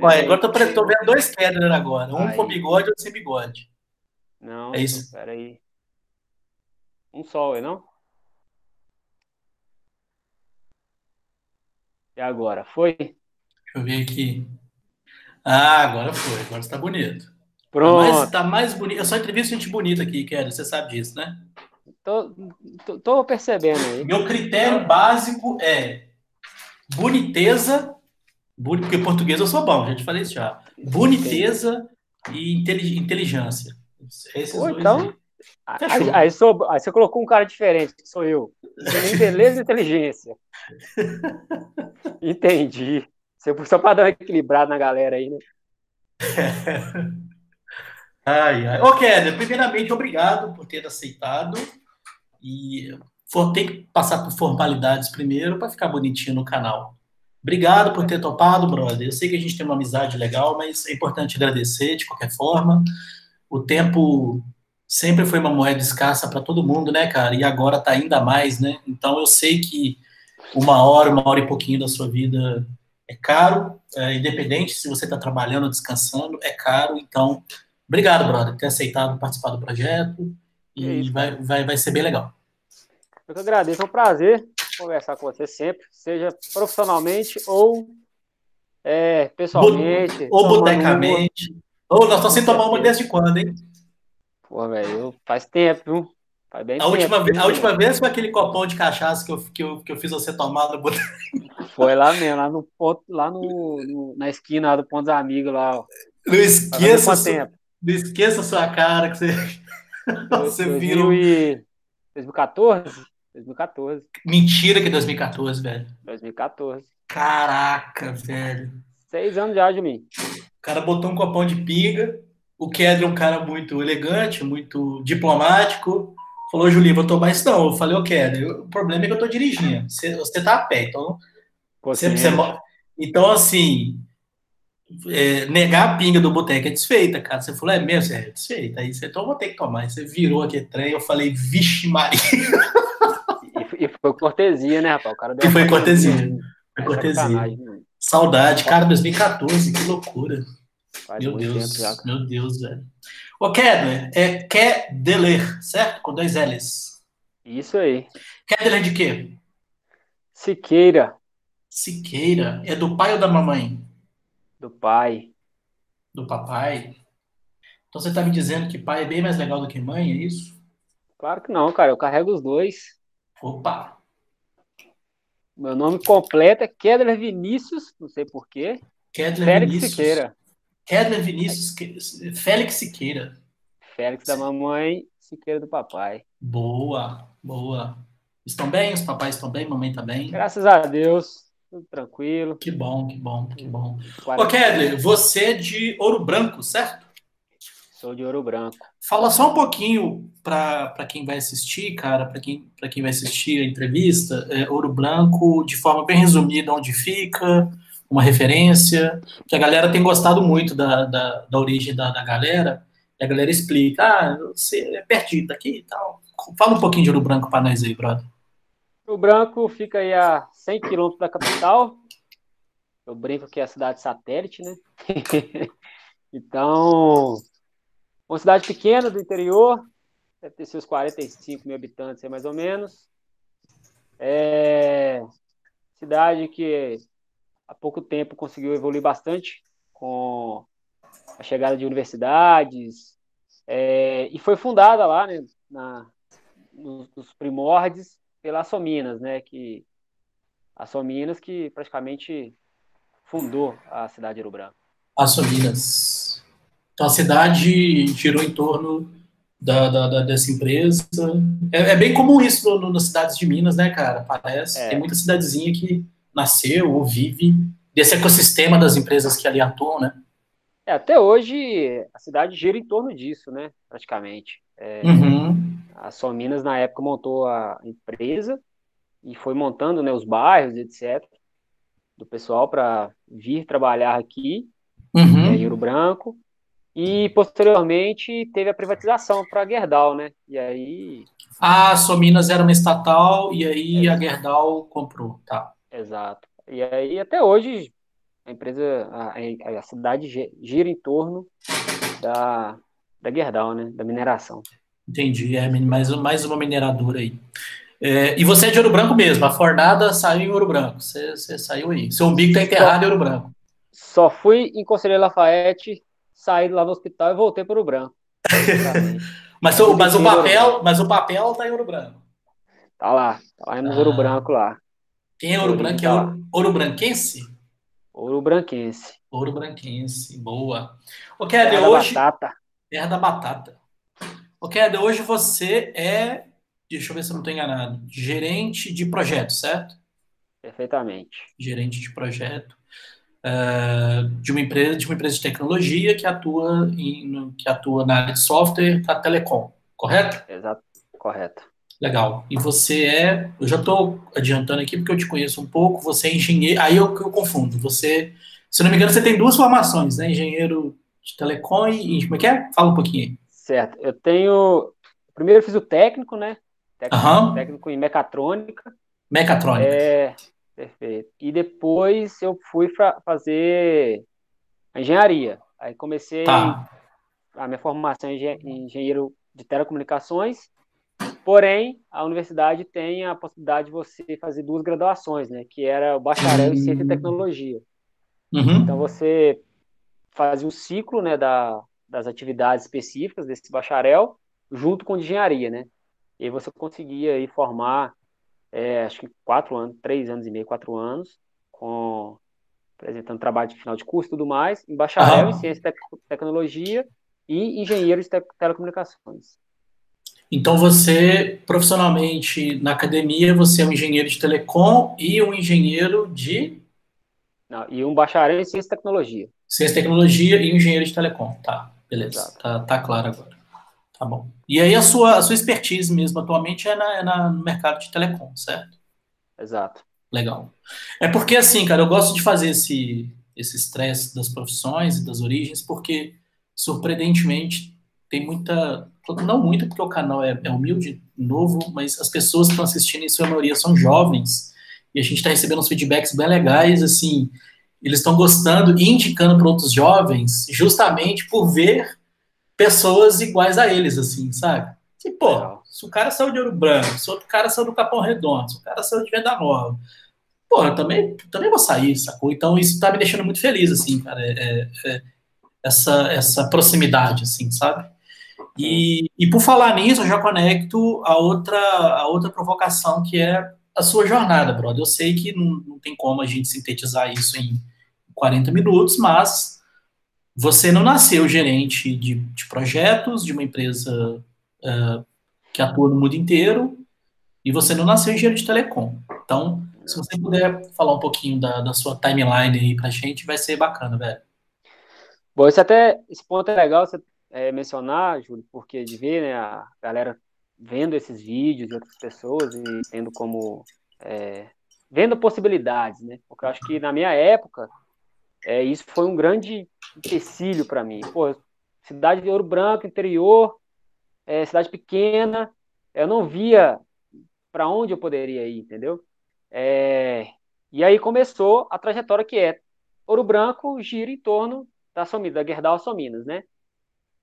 Olha, agora tô, tô vendo dois Keller agora. Um aí. com bigode e outro sem bigode. Não, é isso. Peraí. Um só, não? E agora? Foi? Deixa eu ver aqui. Ah, agora foi. Agora está bonito. Tá Pronto. Tá mais, tá mais bonito. Eu só entrevisto gente bonita aqui, Kelly. Você sabe disso, né? Tô, tô, tô percebendo aí. Meu critério básico é boniteza, porque português eu sou bom, já te falei isso já. Boniteza e inteligência. Esses Pô, então, aí, aí, sou, aí, você colocou um cara diferente, que sou eu. beleza e inteligência. Entendi. Só para dar uma equilibrada na galera aí, né? ai, ai. Ô, Kéder, primeiramente, obrigado por ter aceitado. E for, tem que passar por formalidades primeiro para ficar bonitinho no canal. Obrigado por ter topado, brother. Eu sei que a gente tem uma amizade legal, mas é importante agradecer de qualquer forma. O tempo sempre foi uma moeda escassa para todo mundo, né, cara? E agora tá ainda mais, né? Então eu sei que uma hora, uma hora e pouquinho da sua vida é caro, é, independente se você está trabalhando ou descansando, é caro. Então, obrigado, brother, por ter aceitado participar do projeto e é vai, vai, vai ser bem legal. Eu que agradeço, é um prazer conversar com você sempre, seja profissionalmente ou é, pessoalmente. Ou botecamente. Ou nós estamos sem tomar uma desde quando, hein? Pô, velho, faz tempo, viu? Faz bem a, tempo, última vez, a última vez foi aquele copão de cachaça que eu, que eu, que eu fiz você tomar no boteco. Foi lá mesmo, lá no lá no, no na esquina do Ponto dos Amigos lá. Ó. Não esqueça, sua, não esqueça a sua cara que você, você virou. 2014? 2014. Mentira que é 2014, velho. 2014. Caraca, velho. Seis anos já de mim. O cara botou um copão de pinga. O Kedro é um cara muito elegante, muito diplomático. Falou, Julinho, vou tomar isso não. Eu falei, ô Kedro, o problema é que eu tô dirigindo. Você, você tá a pé, então. Você, você, então, assim, é, negar a pinga do boteco é desfeita, cara. Você falou, é mesmo? É desfeita. Aí você, então vou ter que tomar. Aí você virou aquele trem, eu falei, vixe Maria. E, foi cortesia, né, rapaz? O cara deu e foi cortesia. Foi cortesia. Saudade, cara, 2014, que loucura. Faz meu Deus, já, meu Deus, velho. Ô, Kedler, é Kedeler, certo? Com dois L's. Isso aí. Kedeler de quê? Siqueira. Siqueira. É do pai ou da mamãe? Do pai. Do papai? Então você tá me dizendo que pai é bem mais legal do que mãe, é isso? Claro que não, cara. Eu carrego os dois. Opa! Meu nome completo é Kedler Vinícius, não sei porquê. Kedler Félix Vinícius. Siqueira. Kedler Vinícius, Félix Siqueira. Félix da mamãe, Siqueira do papai. Boa, boa. Estão bem? Os papais estão bem? Mamãe está bem? Graças a Deus, tudo tranquilo. Que bom, que bom, que bom. Ô, Kedler, você é de Ouro Branco, certo? Sou de Ouro Branco. Fala só um pouquinho para quem vai assistir, cara, para quem, quem vai assistir a entrevista, é, Ouro Branco, de forma bem resumida, onde fica, uma referência, que a galera tem gostado muito da, da, da origem da, da galera, e a galera explica, ah, você é pertinho daqui e tal. Fala um pouquinho de Ouro Branco para nós aí, brother. Ouro Branco fica aí a 100 quilômetros da capital, eu brinco que é a cidade satélite, né? então, uma cidade pequena do interior, deve ter seus 45 mil habitantes, mais ou menos. É cidade que há pouco tempo conseguiu evoluir bastante com a chegada de universidades é, e foi fundada lá, né, na, nos, primórdios pela Sominas, né, que a Sominas que praticamente fundou a cidade de Ouro Branco. A Sominas. Então a cidade girou em torno da, da, da dessa empresa. É, é, bem comum isso no, no, nas cidades de Minas, né, cara? Parece. É. Tem muita cidadezinha que nasceu ou vive desse ecossistema das empresas que ali atuam, né? É, até hoje a cidade gira em torno disso, né? Praticamente. É, uhum. A Só Minas, na época, montou a empresa e foi montando né, os bairros, etc., do pessoal para vir trabalhar aqui, uhum. em Ouro Branco. E posteriormente teve a privatização para a Gerdau, né? E aí. Ah, Sominas era uma estatal e aí a Gerdau comprou, tá? Exato. E aí até hoje a empresa, a, a cidade gira em torno da, da Gerdau, né? Da mineração. Entendi, é mais, mais uma mineradora aí. É, e você é de Ouro Branco mesmo, a fornada saiu em Ouro Branco, você, você saiu aí. Seu umbigo tá enterrado em Ouro Branco. Só fui em Conselheiro Lafayette, saí lá no hospital e voltei para Ouro Branco. mas, o, mas, o papel, mas o papel tá em Ouro Branco. Tá lá, tá lá no ah. Ouro Branco lá. Quem é Ouro Branco? É tá ouro, ouro Branquense? Ouro Branquense. Ouro Branquense, boa. O Kéder, hoje... batata. Terra da batata. O Kéder, hoje você é deixa eu ver se eu não estou enganado, gerente de projeto, certo? Perfeitamente. Gerente de projeto uh, de uma empresa de uma empresa de tecnologia que atua em, que atua na área de software da telecom, correto? Exato, correto. Legal. E você é, eu já estou adiantando aqui porque eu te conheço um pouco. Você é engenheiro, aí eu, eu confundo. Você, se não me engano, você tem duas formações, né? Engenheiro de telecom e como é que é? Fala um pouquinho aí. Certo. Eu tenho Primeiro eu fiz o técnico, né? técnico, uhum. técnico em mecatrônica. Mecatrônica. É, perfeito. E depois eu fui para fazer a engenharia. Aí comecei tá. a minha formação em engenheiro de telecomunicações. Porém, a universidade tem a possibilidade de você fazer duas graduações, né? Que era o bacharel em ciência e tecnologia. Uhum. Então você fazia o ciclo, né, da, das atividades específicas desse bacharel junto com engenharia, né? E aí você conseguia aí formar, é, acho que quatro anos, três anos e meio, quatro anos, com apresentando trabalho de final de curso e tudo mais, em bacharel em ciência e tecnologia e engenheiro de te telecomunicações. Então você, profissionalmente, na academia, você é um engenheiro de telecom e um engenheiro de... Não, e um bacharel em ciência e tecnologia. Ciência e tecnologia e engenheiro de telecom, tá, beleza, tá, tá claro agora. Tá bom. E aí a sua, a sua expertise mesmo atualmente é, na, é na, no mercado de telecom, certo? Exato. Legal. É porque assim, cara, eu gosto de fazer esse esse estresse das profissões e das origens, porque surpreendentemente tem muita, não muita, porque o canal é, é humilde, novo, mas as pessoas que estão assistindo, em sua maioria, são jovens, e a gente está recebendo uns feedbacks bem legais, assim, eles estão gostando e indicando para outros jovens, justamente por ver pessoas iguais a eles, assim, sabe? Que, pô, se o cara saiu de Ouro Branco, se outro cara saiu do Capão Redondo, se o cara saiu de Venda Nova, pô, eu também, também vou sair, sacou? Então isso tá me deixando muito feliz, assim, cara, é, é, é essa, essa proximidade, assim, sabe? E, e por falar nisso, eu já conecto a outra, a outra provocação, que é a sua jornada, brother. Eu sei que não, não tem como a gente sintetizar isso em 40 minutos, mas você não nasceu gerente de, de projetos de uma empresa uh, que atua no mundo inteiro e você não nasceu engenheiro de telecom. Então, se você puder falar um pouquinho da, da sua timeline aí pra gente, vai ser bacana, velho. Bom, isso até, esse ponto é legal você é, mencionar, Júlio, porque de ver né, a galera vendo esses vídeos de outras pessoas e tendo como é, vendo possibilidades, né? Porque eu acho que na minha época é, isso foi um grande empecilho para mim. Pô, cidade de Ouro Branco, interior, é, cidade pequena, eu não via para onde eu poderia ir, entendeu? É, e aí começou a trajetória que é Ouro Branco gira em torno da Somida, da Gerdau Sominas, né?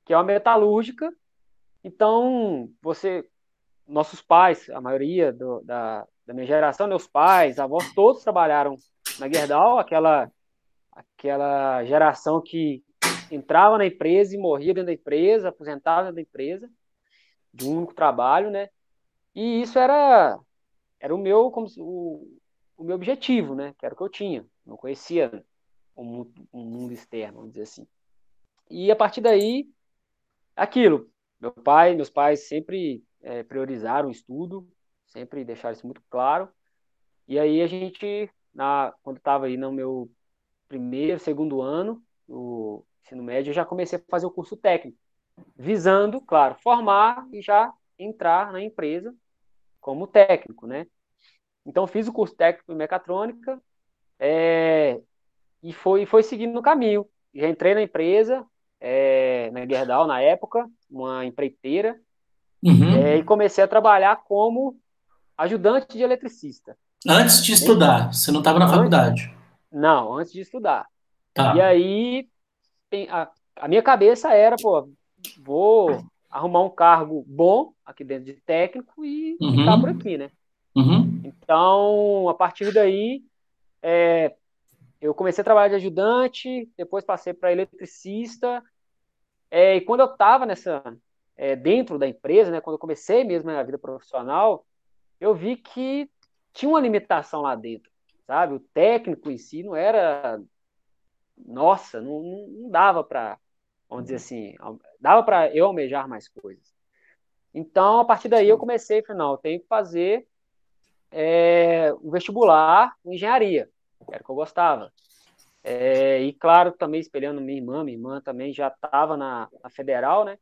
Que é uma metalúrgica. Então, você, nossos pais, a maioria do, da, da minha geração, meus pais, avós, todos trabalharam na Gerdau, aquela aquela geração que entrava na empresa e morria dentro da empresa, aposentava dentro da empresa, de um único trabalho, né? E isso era era o meu como o, o meu objetivo, né? Que era o que eu tinha. Não conhecia o mundo, o mundo externo, vamos dizer assim. E a partir daí, aquilo. Meu pai, meus pais sempre é, priorizaram o estudo, sempre deixaram isso muito claro. E aí a gente, na, quando estava aí no meu primeiro, segundo ano do ensino médio, eu já comecei a fazer o curso técnico, visando, claro, formar e já entrar na empresa como técnico, né? Então, fiz o curso técnico em mecatrônica é, e foi, foi seguindo no caminho. Já entrei na empresa, é, na Gerdau, na época, uma empreiteira, uhum. é, e comecei a trabalhar como ajudante de eletricista. Antes de estudar, você não estava na faculdade? Não, antes de estudar. Tá. E aí, a, a minha cabeça era, pô, vou arrumar um cargo bom aqui dentro de técnico e Uhum. ficar por aqui, né? Uhum. Então, a partir daí, é, eu comecei a trabalhar de ajudante, depois passei para eletricista, é, e quando eu estava nessa, é, dentro da empresa, né, quando eu comecei mesmo a vida profissional, eu vi que tinha uma limitação lá dentro, sabe? O técnico em si não era, nossa, não, não, dava para, vamos dizer assim, dava para eu almejar mais coisas. Então, a partir daí, eu comecei, falei, não, eu tenho que fazer é, um vestibular em engenharia, era o que eu gostava. É, e claro, também espelhando minha irmã, minha irmã também já estava na, na, federal, né?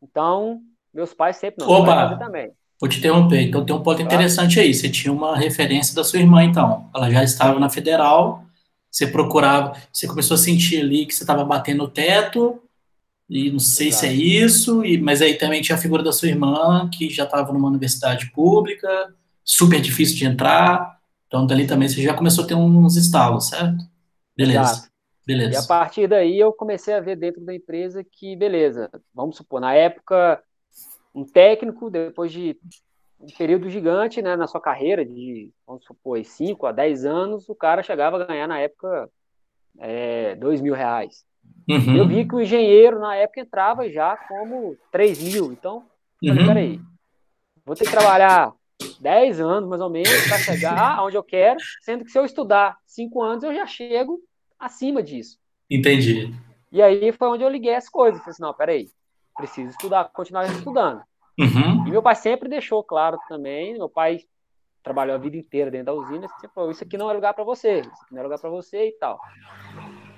Então, meus pais sempre não, Opa, também. Vou te interromper. Então tem um ponto interessante aí. Você tinha uma referência da sua irmã, então. Ela já estava na federal. Você procurava, você começou a sentir ali que você estava batendo o teto, e não sei Exato. se é isso, e, mas aí também tinha a figura da sua irmã, que já estava numa universidade pública, super difícil de entrar. Então, dali também você já começou a ter uns estalos, certo? Beleza. Exato. Beleza. E a partir daí eu comecei a ver dentro da empresa que, beleza, vamos supor, na época, um técnico, depois de um período gigante né, na sua carreira, de, vamos supor, 5 a 10 anos, o cara chegava a ganhar, na época, é, 2 mil reais. Uhum. Eu vi que o engenheiro, na época, entrava já como 3 mil. Então, eu falei, uhum. peraí, vou ter que trabalhar 10 anos, mais ou menos, para chegar aonde eu quero, sendo que se eu estudar 5 anos, eu já chego acima disso. Entendi. E aí foi onde eu liguei as coisas. Falei assim, não, peraí, preciso estudar, continuar estudando. Uhum. E meu pai sempre deixou claro também, meu pai trabalhou a vida inteira dentro da usina, sempre falou, isso aqui não é lugar para você, isso aqui não é lugar para você e tal.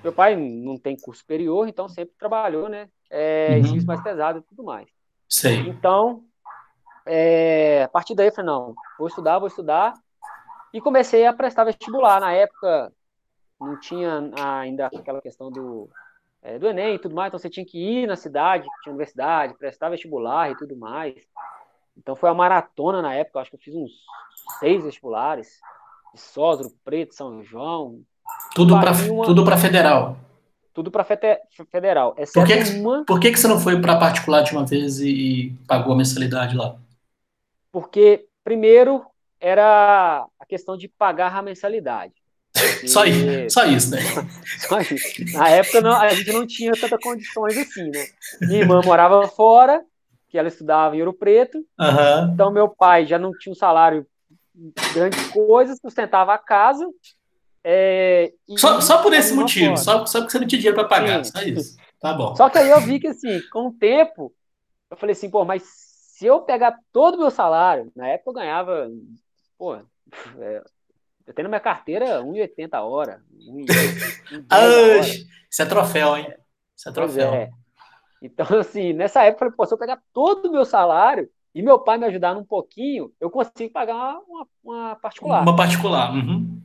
Meu pai não tem curso superior, então sempre trabalhou, né, é, uhum. mais pesado e tudo mais. Sei. Então, é, a partir daí eu falei, não, vou estudar, vou estudar. E comecei a prestar vestibular. Na época, não tinha ainda aquela questão do, é, do Enem e tudo mais, então você tinha que ir na cidade, tinha universidade, prestar vestibular e tudo mais. Então foi a maratona na época, acho que eu fiz uns seis vestibulares, de Sósro, Preto, São João. Tudo para uma... tudo para federal. Tudo para federal. Por que, uma... por que, que você não foi para particular de uma vez e pagou a mensalidade lá? Porque, primeiro, era a questão de pagar a mensalidade. Só, isso, só isso, né? Só isso. Na época não, a gente não tinha tantas condições assim, né? Minha irmã morava fora, que ela estudava em Ouro Preto. Uhum. Então meu pai já não tinha um salário grandes coisas, sustentava a casa. É, só, só por esse motivo, só, só porque você não tinha dinheiro para pagar, Sim. só isso. Tá bom. Só que aí eu vi que assim, com o tempo, eu falei assim, pô, mas se eu pegar todo o meu salário, na época eu ganhava, pô, é, eu tenho na minha carteira 1,80 a hora. 1, hora. Isso é troféu, hein? Isso é troféu. É. Então, assim, nessa época eu falei, pô, se eu pegar todo o meu salário e meu pai me ajudar um pouquinho, eu consigo pagar uma, uma particular. Uma particular. Uhum.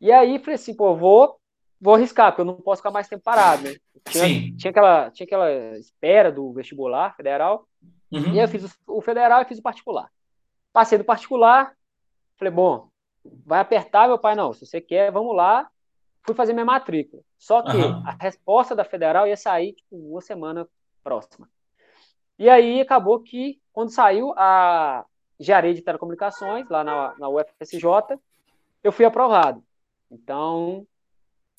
E aí falei assim, pô, vou, vou arriscar, porque eu não posso ficar mais tempo parado, né? Tinha, Sim. Tinha aquela, tinha aquela espera do vestibular federal. Uhum. E aí eu fiz o, federal e fiz o particular. Passei do particular, falei, bom, vai apertar, meu pai, não, se você quer, vamos lá. Fui fazer minha matrícula. Só que uhum. a resposta da federal ia sair tipo, uma semana próxima. E aí acabou que, quando saiu a engenharia de telecomunicações, lá na, na UFSJ, eu fui aprovado. Então,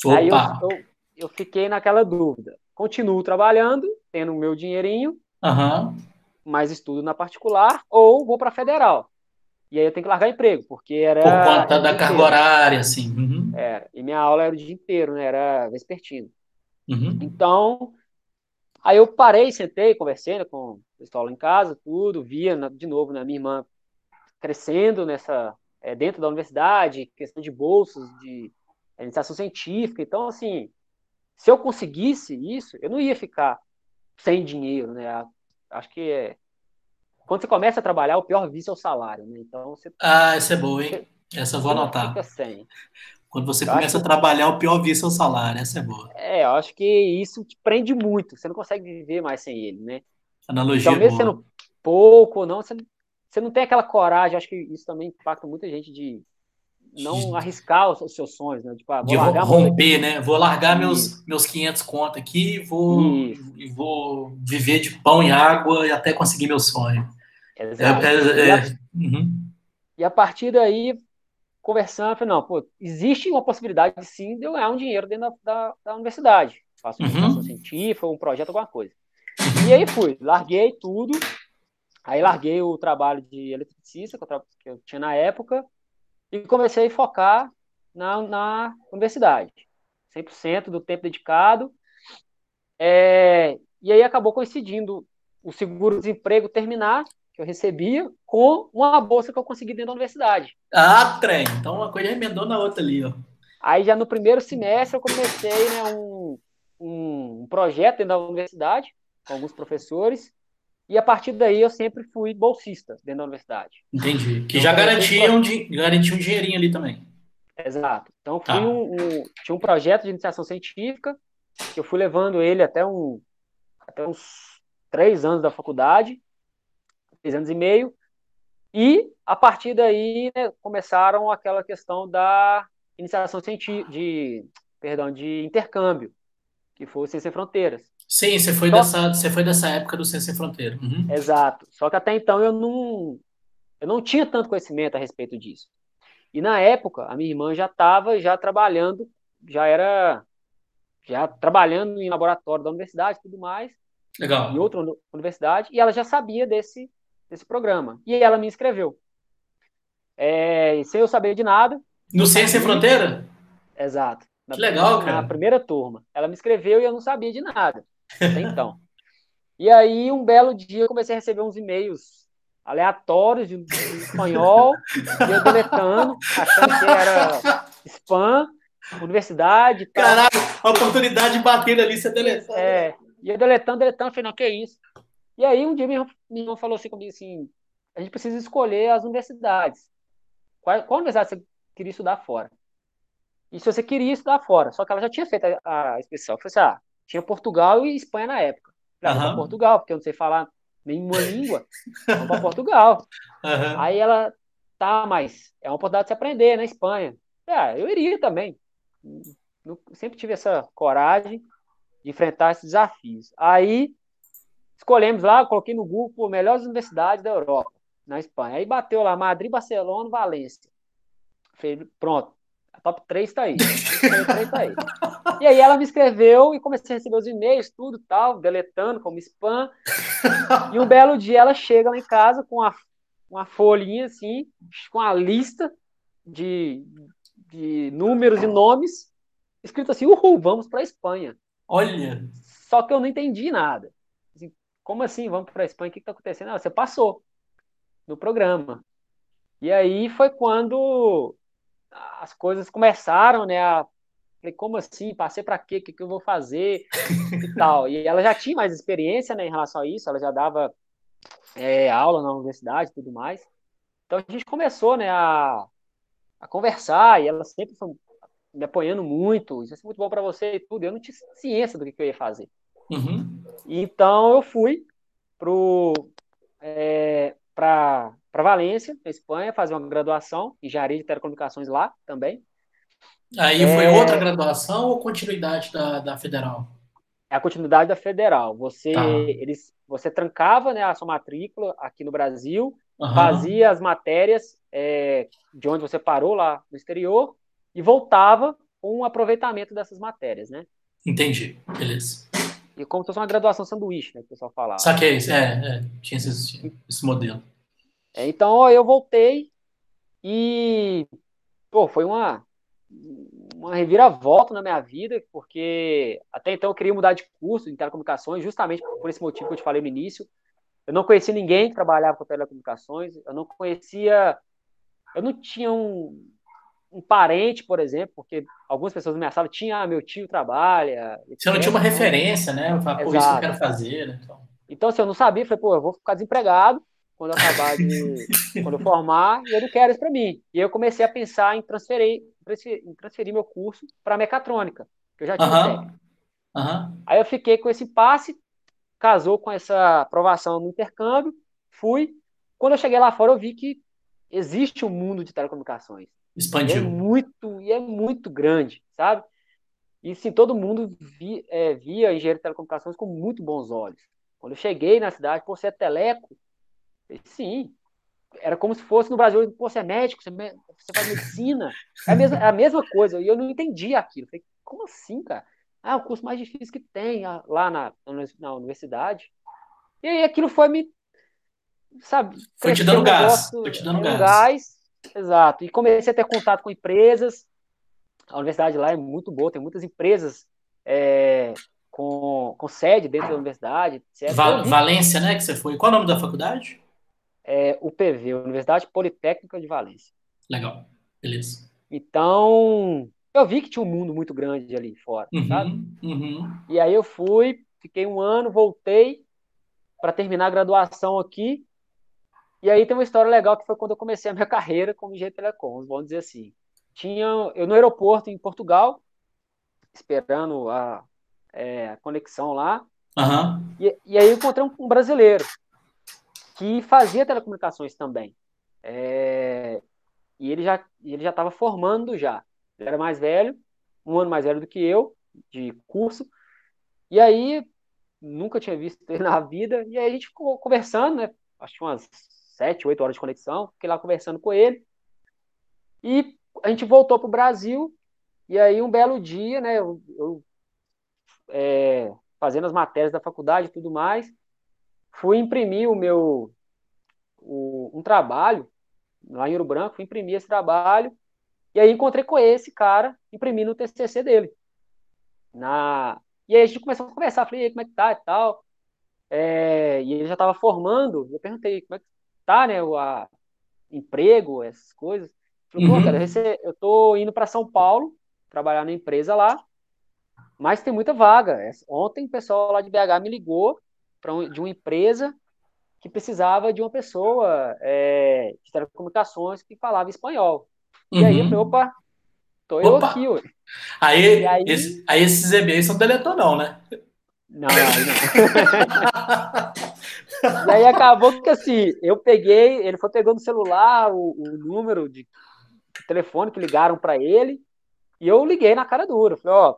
Opa. aí eu, eu, eu, fiquei naquela dúvida. Continuo trabalhando, tendo o meu dinheirinho, uhum mais estudo na particular, ou vou para a federal. E aí eu tenho que largar emprego, porque era. Por conta da carga horária, assim. Uhum. Era. E minha aula era o dia inteiro, né? Era vespertino. Uhum. Então, aí eu parei, sentei, conversei né, com o pessoal lá em casa, tudo, via de novo né, minha irmã crescendo nessa. É, dentro da universidade, questão de bolsas, de iniciação científica. Então, assim, se eu conseguisse isso, eu não ia ficar sem dinheiro, né? acho que é, quando você começa a trabalhar, o pior vício é o salário, né? Então você. Ah, essa é boa, hein? Essa eu vou anotar. Quando você eu começa a trabalhar, o pior vício é o salário, essa é boa. É, eu acho que isso te prende muito, você não consegue viver mais sem ele, né? Analogia então, mesmo boa. sendo pouco ou não, você, você não tem aquela coragem, acho que isso também impacta muita gente de, não arriscar os, seus sonhos, né? Tipo, ah, de romper, né? Vou largar meus, meus 500 conto aqui vou, e vou viver de pão e água e até conseguir meu sonho. Exato. É, é, é, e, a, uhum. e, a, partir daí, conversando, falei, não, pô, existe uma possibilidade, sim, de eu ganhar um dinheiro dentro da, da, da universidade. Faço uma uhum. científica, um projeto, alguma coisa. E aí fui, larguei tudo, aí larguei o trabalho de eletricista que eu, que eu tinha na época, e comecei a focar na, na universidade. 100% do tempo dedicado. É, e aí acabou coincidindo o seguro-desemprego terminar, que eu recebia, com uma bolsa que eu consegui dentro da universidade. Ah, trem. Então uma coisa emendou na outra ali, ó. Aí já no primeiro semestre eu comecei né, um, um, um projeto dentro da universidade, com alguns professores, e a partir daí eu sempre fui bolsista dentro da universidade. Entendi. Que então, já garantia um, garantia um dinheirinho ali também. Exato. Então fui tá. um, um, tinha um projeto de iniciação científica que eu fui levando ele até um até uns três anos da faculdade, três anos e meio, e a partir daí né, começaram aquela questão da iniciação científica, de perdão, de intercâmbio, que foi o Ciência Sem Fronteiras. Sim, você foi, Só... dessa, você foi dessa época do Ciência Sem Fronteira. Uhum. Exato. Só que até então eu não, eu não tinha tanto conhecimento a respeito disso. E na época, a minha irmã já estava já trabalhando, já era já trabalhando em laboratório da universidade e tudo mais. Legal. Em outra universidade, e ela já sabia desse, desse programa. E ela me inscreveu. É, sem eu saber de nada. No Ciência Sem Fronteira? Exato. Na, que legal, cara. Na primeira turma. Ela me inscreveu e eu não sabia de nada. Até então. e aí, um belo dia, eu comecei a receber uns e-mails aleatórios de, de espanhol, e eu deletando, achando que era spam, universidade. Tal. Caralho, a oportunidade de bater ali, você deletando. É, e eu deletando, deletando, falei, não, que isso? E aí, um dia, meu irmão falou assim comigo, assim, a gente precisa escolher as universidades. Qual, qual universidade você queria estudar fora? E se você queria estudar fora, só que ela já tinha feito a, a inscrição. Eu falei assim, ah, tinha Portugal e Espanha na época. Falei, uhum. Portugal, porque eu não sei falar nenhuma língua. Vamos para Portugal. Uhum. Aí ela, tá, mas é uma oportunidade de se aprender na Espanha. Ah, eu iria também. Eu sempre tive essa coragem de enfrentar esses desafios. Aí escolhemos lá, coloquei no Google melhores universidades da Europa, na Espanha. Aí bateu lá Madrid, Barcelona, Valência. Falei, pronto, a top 3 está aí. top 3 tá aí. E aí ela me escreveu e comecei a receber os e-mails, tudo tal, deletando como spam. E um belo dia ela chega lá em casa com uma, uma folhinha assim, com a lista de, de números e nomes, escrito assim: Uhul, vamos para a Espanha. Olha! Só que eu não entendi nada. Assim, como assim, vamos para a Espanha? O que está acontecendo? Ah, você passou no programa. E aí foi quando as coisas começaram, né? A, falei, como assim? Passei para quê? O que, que eu vou fazer? e tal. E ela já tinha mais experiência né, em relação a isso, ela já dava é, aula na universidade e tudo mais. Então a gente começou né, a, a conversar e ela sempre foi me apoiando muito. Isso é muito bom para você e tudo. Eu não tinha ciência do que, que eu ia fazer. Uhum. Então eu fui é, para para Valência, na Espanha, fazer uma graduação em engenharia de telecomunicações lá também. Aí é... foi outra graduação ou continuidade da, da federal? É a continuidade da federal. Você, tá. eles, você trancava né, a sua matrícula aqui no Brasil, uhum. fazia as matérias é, de onde você parou lá no exterior e voltava com um aproveitamento dessas matérias, né? Entendi, beleza. E como se fosse uma graduação sanduíche, né, que o pessoal falava. Saquei, é, é tinha esse, esse modelo. É, então eu voltei e pô, foi uma, uma reviravolta na minha vida, porque até então eu queria mudar de curso em telecomunicações, justamente por esse motivo que eu te falei no início. Eu não conhecia ninguém que trabalhava com telecomunicações, eu não conhecia, eu não tinha um, um parente, por exemplo, porque algumas pessoas ameaçavam, tinha, ah, meu tio trabalha. Você não tinha uma referência, né? Falei, pô, isso que eu quero fazer, né? Então, então assim, eu não sabia, falei, pô, eu vou ficar desempregado, quando eu acabar de. quando eu formar, e eu não quero isso para mim. E eu comecei a pensar em transferir, em transferir meu curso para mecatrônica, que eu já tinha uhum. técnico. Uhum. Aí eu fiquei com esse passe, casou com essa aprovação no intercâmbio, fui. Quando eu cheguei lá fora, eu vi que existe um mundo de telecomunicações. Expandiu. E é muito, e é muito grande, sabe? E sim, todo mundo vi, é, via a engenharia de telecomunicações com muito bons olhos. Quando eu cheguei na cidade, por ser é teleco, sim, era como se fosse no Brasil, pô, você é médico, você, é você faz medicina, é a, mesma, é a mesma coisa, e eu não entendi aquilo. Falei, como assim, cara? Ah, o curso mais difícil que tem lá na, na universidade. E aí aquilo foi me, sabe, foi te dando gás, foi te dando gás. gás. Exato, e comecei a ter contato com empresas, a universidade lá é muito boa, tem muitas empresas é, com, com sede dentro da universidade. Val, Valência, né, que você foi. Qual é o nome da faculdade? É UPV, Universidade Politécnica de Valência. Legal, beleza. Então, eu vi que tinha um mundo muito grande ali fora, uhum, sabe? Uhum. E aí eu fui, fiquei um ano, voltei para terminar a graduação aqui. E aí tem uma história legal que foi quando eu comecei a minha carreira como engenheiro telecom, vamos dizer assim. Tinha eu no aeroporto em Portugal, esperando a, é, conexão lá. Uhum. E, e, aí eu encontrei um, um, brasileiro que fazia telecomunicações também. É, e ele já ele já estava formando já. Ele era mais velho, um ano mais velho do que eu, de curso. E aí nunca tinha visto ele na vida. E aí a gente ficou conversando, né? Acho que umas sete, oito horas de conexão. Fiquei lá conversando com ele. E a gente voltou para o Brasil, e aí um belo dia, né, eu, eu é, fazendo as matérias da faculdade e tudo mais, fui imprimir o meu, o, um trabalho lá em Ouro Branco, fui imprimir esse trabalho, e aí encontrei com esse cara, imprimindo o TCC dele. Na... E aí a gente começou a conversar, falei, como é que tá e tal, é, e ele já estava formando, eu perguntei como é que tá, né, o a, emprego, essas coisas, Falei, uhum. cara, eu tô indo para São Paulo trabalhar na empresa lá, mas tem muita vaga. Ontem o pessoal lá de BH me ligou um, de uma empresa que precisava de uma pessoa é, de telecomunicações que falava espanhol. Uhum. E aí eu falei, uhum. opa, tô opa. eu aqui, ué. Aí, aí... Esse, aí esses e-mails são deletou não, né? Não, não. e aí acabou que assim, eu peguei, ele foi pegando no celular o, o número de telefone que ligaram para ele, e eu liguei na cara dura. Falei, ó,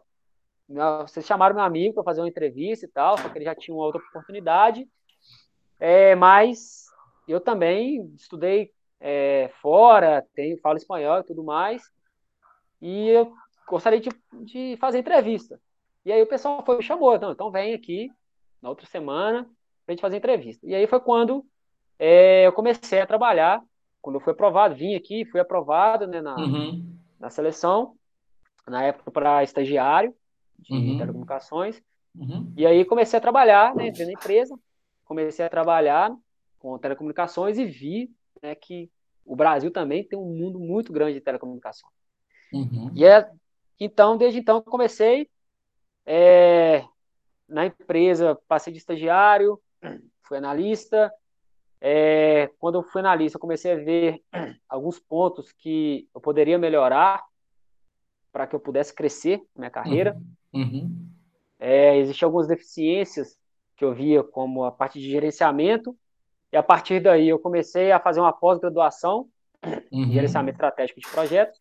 vocês chamaram meu amigo para fazer uma entrevista e tal, só que ele já tinha uma outra oportunidade. É, mas eu também estudei é, fora, tenho, falo espanhol e tudo mais, e eu gostaria de, de fazer entrevista. E aí o pessoal foi me chamou, então, então vem aqui na outra semana para a gente fazer entrevista. E aí foi quando é, eu comecei a trabalhar quando eu fui aprovado, vim aqui, fui aprovado né, na, uhum. na seleção, na época para estagiário de uhum. telecomunicações. Uhum. E aí comecei a trabalhar, né, entrei na empresa, comecei a trabalhar com telecomunicações e vi né, que o Brasil também tem um mundo muito grande de telecomunicações. Uhum. E é, então, desde então, comecei é, na empresa, passei de estagiário, fui analista, é, quando eu fui analista, eu comecei a ver alguns pontos que eu poderia melhorar para que eu pudesse crescer na minha carreira. Uhum. Uhum. É, existiam algumas deficiências que eu via como a parte de gerenciamento, e a partir daí eu comecei a fazer uma pós-graduação uhum. em gerenciamento estratégico de projetos.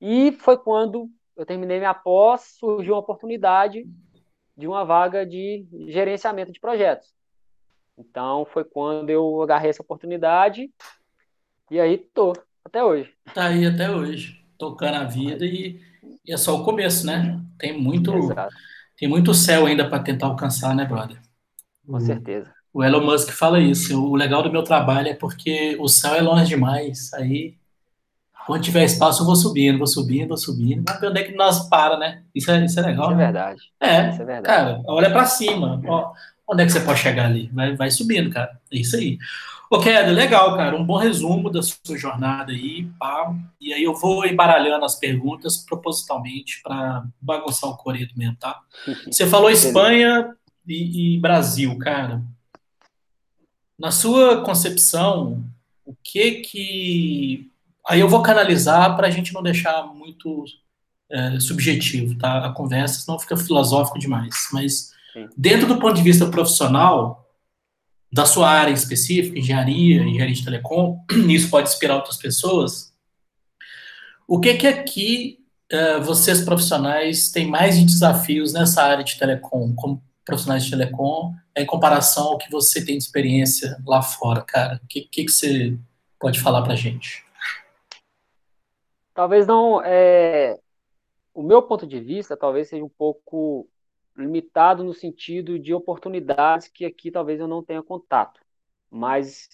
E foi quando eu terminei minha pós, surgiu uma oportunidade de uma vaga de gerenciamento de projetos. Então foi quando eu agarrei essa oportunidade e aí tô até hoje. Tá aí até hoje, tocando a vida e, e é só o começo, né? Tem muito Exato. tem muito céu ainda para tentar alcançar, né, brother? Com certeza. O Elon Musk fala isso. O legal do meu trabalho é porque o céu é longe demais. Aí, quando tiver espaço, eu vou subindo, vou subindo, vou subindo. Mas onde é que nós para, né? Isso é, isso é legal. Isso é né? verdade. É, isso é verdade. cara, olha para cima. Ó, onde é que você pode chegar ali? Vai, vai subindo, cara. É isso aí. Ok, Ed, legal, cara. Um bom resumo da sua jornada aí, pá. E aí eu vou embaralhando as perguntas propositalmente para bagunçar o coreto mesmo, tá? Você falou Espanha e, e Brasil, cara. Na sua concepção, o que que. Aí eu vou canalizar para a gente não deixar muito é, subjetivo, tá? A conversa, senão fica filosófico demais. Mas Dentro do ponto de vista profissional, da sua área específica, engenharia, engenharia de telecom, isso pode inspirar outras pessoas. O que que aqui uh, vocês profissionais têm mais de desafios nessa área de telecom, como profissionais de telecom, em comparação ao que você tem de experiência lá fora, cara? O que, que, que você pode falar para gente? Talvez não. É... O meu ponto de vista talvez seja um pouco limitado no sentido de oportunidades que aqui talvez eu não tenha contato. Mas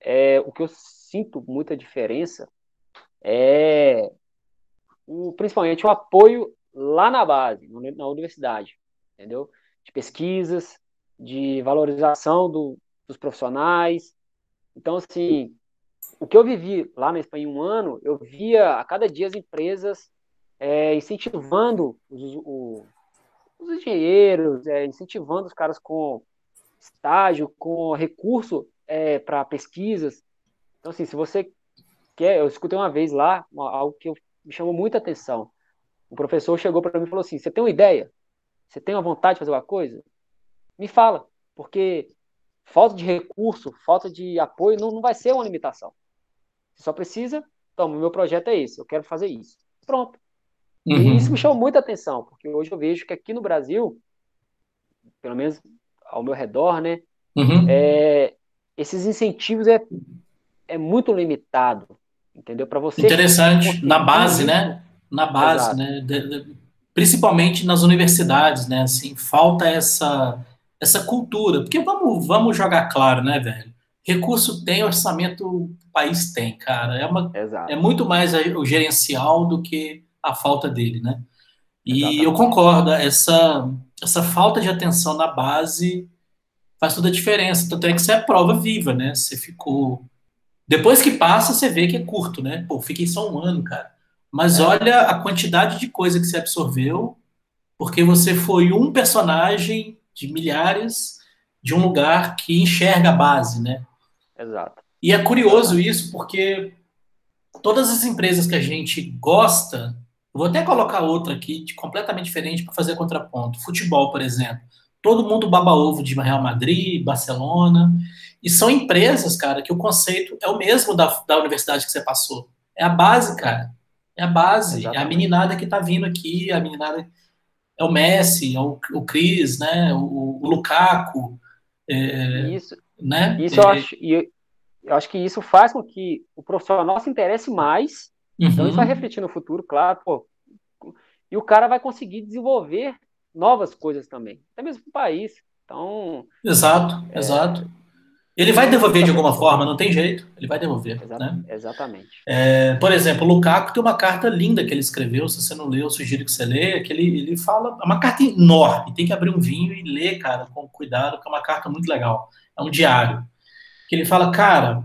é, o que eu sinto muita diferença é o, principalmente o apoio lá na base, na universidade, entendeu? De pesquisas, de valorização do, dos profissionais. Então, assim, o que eu vivi lá na Espanha em um ano, eu via a cada dia as empresas é, incentivando os, os, os engenheiros, é, incentivando os caras com estágio, com recurso é, para pesquisas. Então, assim, se você quer, eu escutei uma vez lá algo que eu, me chamou muita atenção. O professor chegou para mim e falou assim: Você tem uma ideia? Você tem uma vontade de fazer uma coisa? Me fala, porque falta de recurso, falta de apoio não, não vai ser uma limitação. Você só precisa, toma, o meu projeto é esse, eu quero fazer isso. Pronto. Uhum. E isso me chamou muita atenção, porque hoje eu vejo que aqui no Brasil, pelo menos ao meu redor, né, uhum. é, esses incentivos é, é muito limitado, entendeu? Para você. Interessante, na base, né? Na base, Exato. né? De, de, principalmente nas universidades, né? Assim, falta essa essa cultura, porque vamos vamos jogar claro, né, velho? Recurso tem, orçamento o país tem, cara. É uma Exato. é muito mais o gerencial do que a falta dele, né? E Exatamente. eu concordo, essa essa falta de atenção na base faz toda a diferença. Tanto é que você é prova viva, né? Você ficou. Depois que passa, você vê que é curto, né? Pô, fiquei só um ano, cara. Mas é. olha a quantidade de coisa que você absorveu, porque você foi um personagem de milhares de um lugar que enxerga a base, né? Exato. E é curioso isso, porque todas as empresas que a gente gosta, vou até colocar outra aqui, completamente diferente, para fazer contraponto. Futebol, por exemplo todo mundo baba ovo de Real Madrid, Barcelona, e são empresas, cara, que o conceito é o mesmo da, da universidade que você passou. É a base, cara. É a base. Exatamente. É a meninada que tá vindo aqui, a meninada. É o Messi, é o, o Cris, né? O, o Lukaku. É, isso, né? Isso é, eu, acho, eu, eu acho que isso faz com que o profissional se interesse mais. Uhum. Então isso vai refletir no futuro, claro. Pô, e o cara vai conseguir desenvolver novas coisas também, até mesmo para o país. Então. Exato, é, exato. Ele vai devolver de alguma forma, não tem jeito. Ele vai devolver. Né? Exatamente. É, por exemplo, o Lukaku tem uma carta linda que ele escreveu. Se você não leu, eu sugiro que você leia. Que ele, ele fala. É uma carta enorme. Tem que abrir um vinho e ler, cara, com cuidado, que é uma carta muito legal. É um diário. Que ele fala, cara,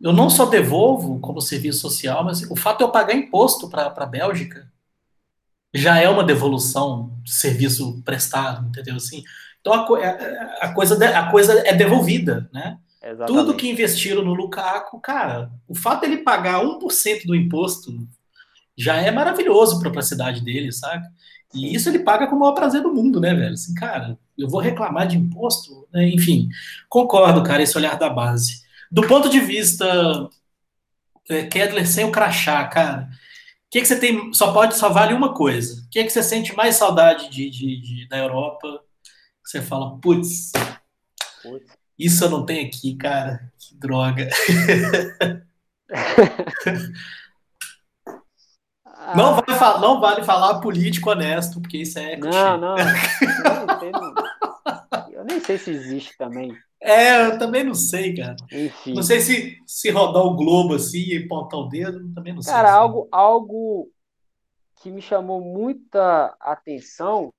eu não só devolvo como serviço social, mas o fato de eu pagar imposto para a Bélgica já é uma devolução de serviço prestado, entendeu? Assim, então a, é, a, coisa, a coisa é devolvida, né? Exatamente. Tudo que investiram no Lukaku, cara, o fato dele pagar 1% do imposto já é maravilhoso para a cidade dele, sabe? E isso ele paga com o maior prazer do mundo, né, velho? Assim, cara, eu vou reclamar de imposto? Né? Enfim, concordo, cara, esse olhar da base. Do ponto de vista é, Kedler sem o crachá, cara, o que, que você tem? Só pode só vale uma coisa. O que, que você sente mais saudade de, de, de da Europa? Você fala, putz, isso eu não tenho aqui, cara. Que droga. não, vale, não vale falar político honesto, porque isso é. Não, não. Eu nem sei se existe também. É, eu também não sei, cara. Enfim. Não sei se, se rodar o globo assim e pontar o dedo, também não sei. Cara, assim. algo, algo que me chamou muita atenção,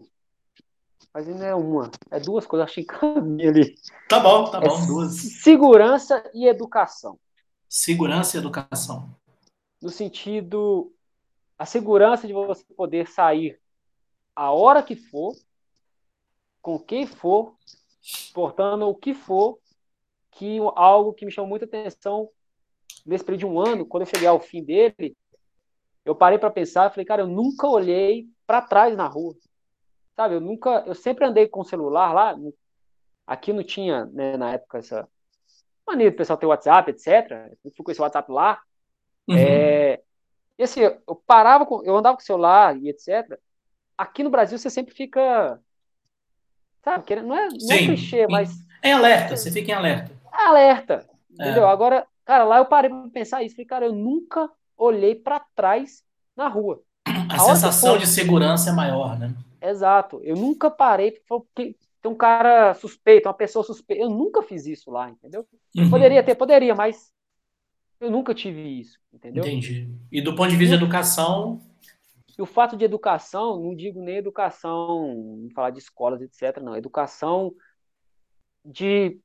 mas não é uma, é duas coisas, achei caminho ali. Tá bom, tá bom, é duas. Segurança e educação. Segurança e educação. No sentido, a segurança de você poder sair a hora que for, com quem for, portando o que for, que algo que me chamou muita atenção nesse período de um ano, quando eu cheguei ao fim dele, eu parei para pensar, falei, cara, eu nunca olhei para trás na rua, sabe? Eu nunca, eu sempre andei com o celular lá, aqui não tinha, né, na época essa maneira do pessoal ter WhatsApp, etc. Eu fui com esse WhatsApp lá, uhum. é, E assim, eu parava, com, eu andava com o celular e etc. Aqui no Brasil você sempre fica. Sabe, não é, não é clichê, mas. É alerta, você fica em alerta. É alerta. Entendeu? É. Agora, cara, lá eu parei pra pensar isso. Falei, cara, eu nunca olhei para trás na rua. A, a sensação de segurança é maior, né? Exato. Eu nunca parei, porque tem um cara suspeito, uma pessoa suspeita. Eu nunca fiz isso lá, entendeu? Uhum. Poderia ter, poderia, mas eu nunca tive isso, entendeu? Entendi. E do ponto de vista de educação. E o fato de educação, não digo nem educação, falar de escolas, etc., não. Educação de,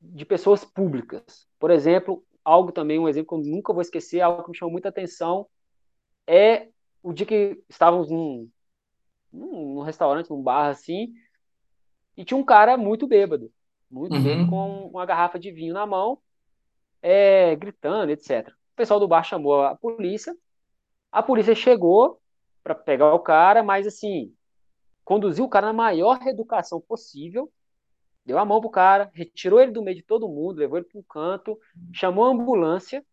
de pessoas públicas. Por exemplo, algo também, um exemplo que eu nunca vou esquecer, algo que me chamou muita atenção, é o dia que estávamos num, num, num restaurante, num bar assim, e tinha um cara muito bêbado, muito uhum. bêbado, com uma garrafa de vinho na mão, é, gritando, etc. O pessoal do bar chamou a polícia, a polícia chegou para pegar o cara, mas assim, conduziu o cara na maior reeducação possível, deu a mão pro cara, retirou ele do meio de todo mundo, levou ele para um canto, chamou a ambulância,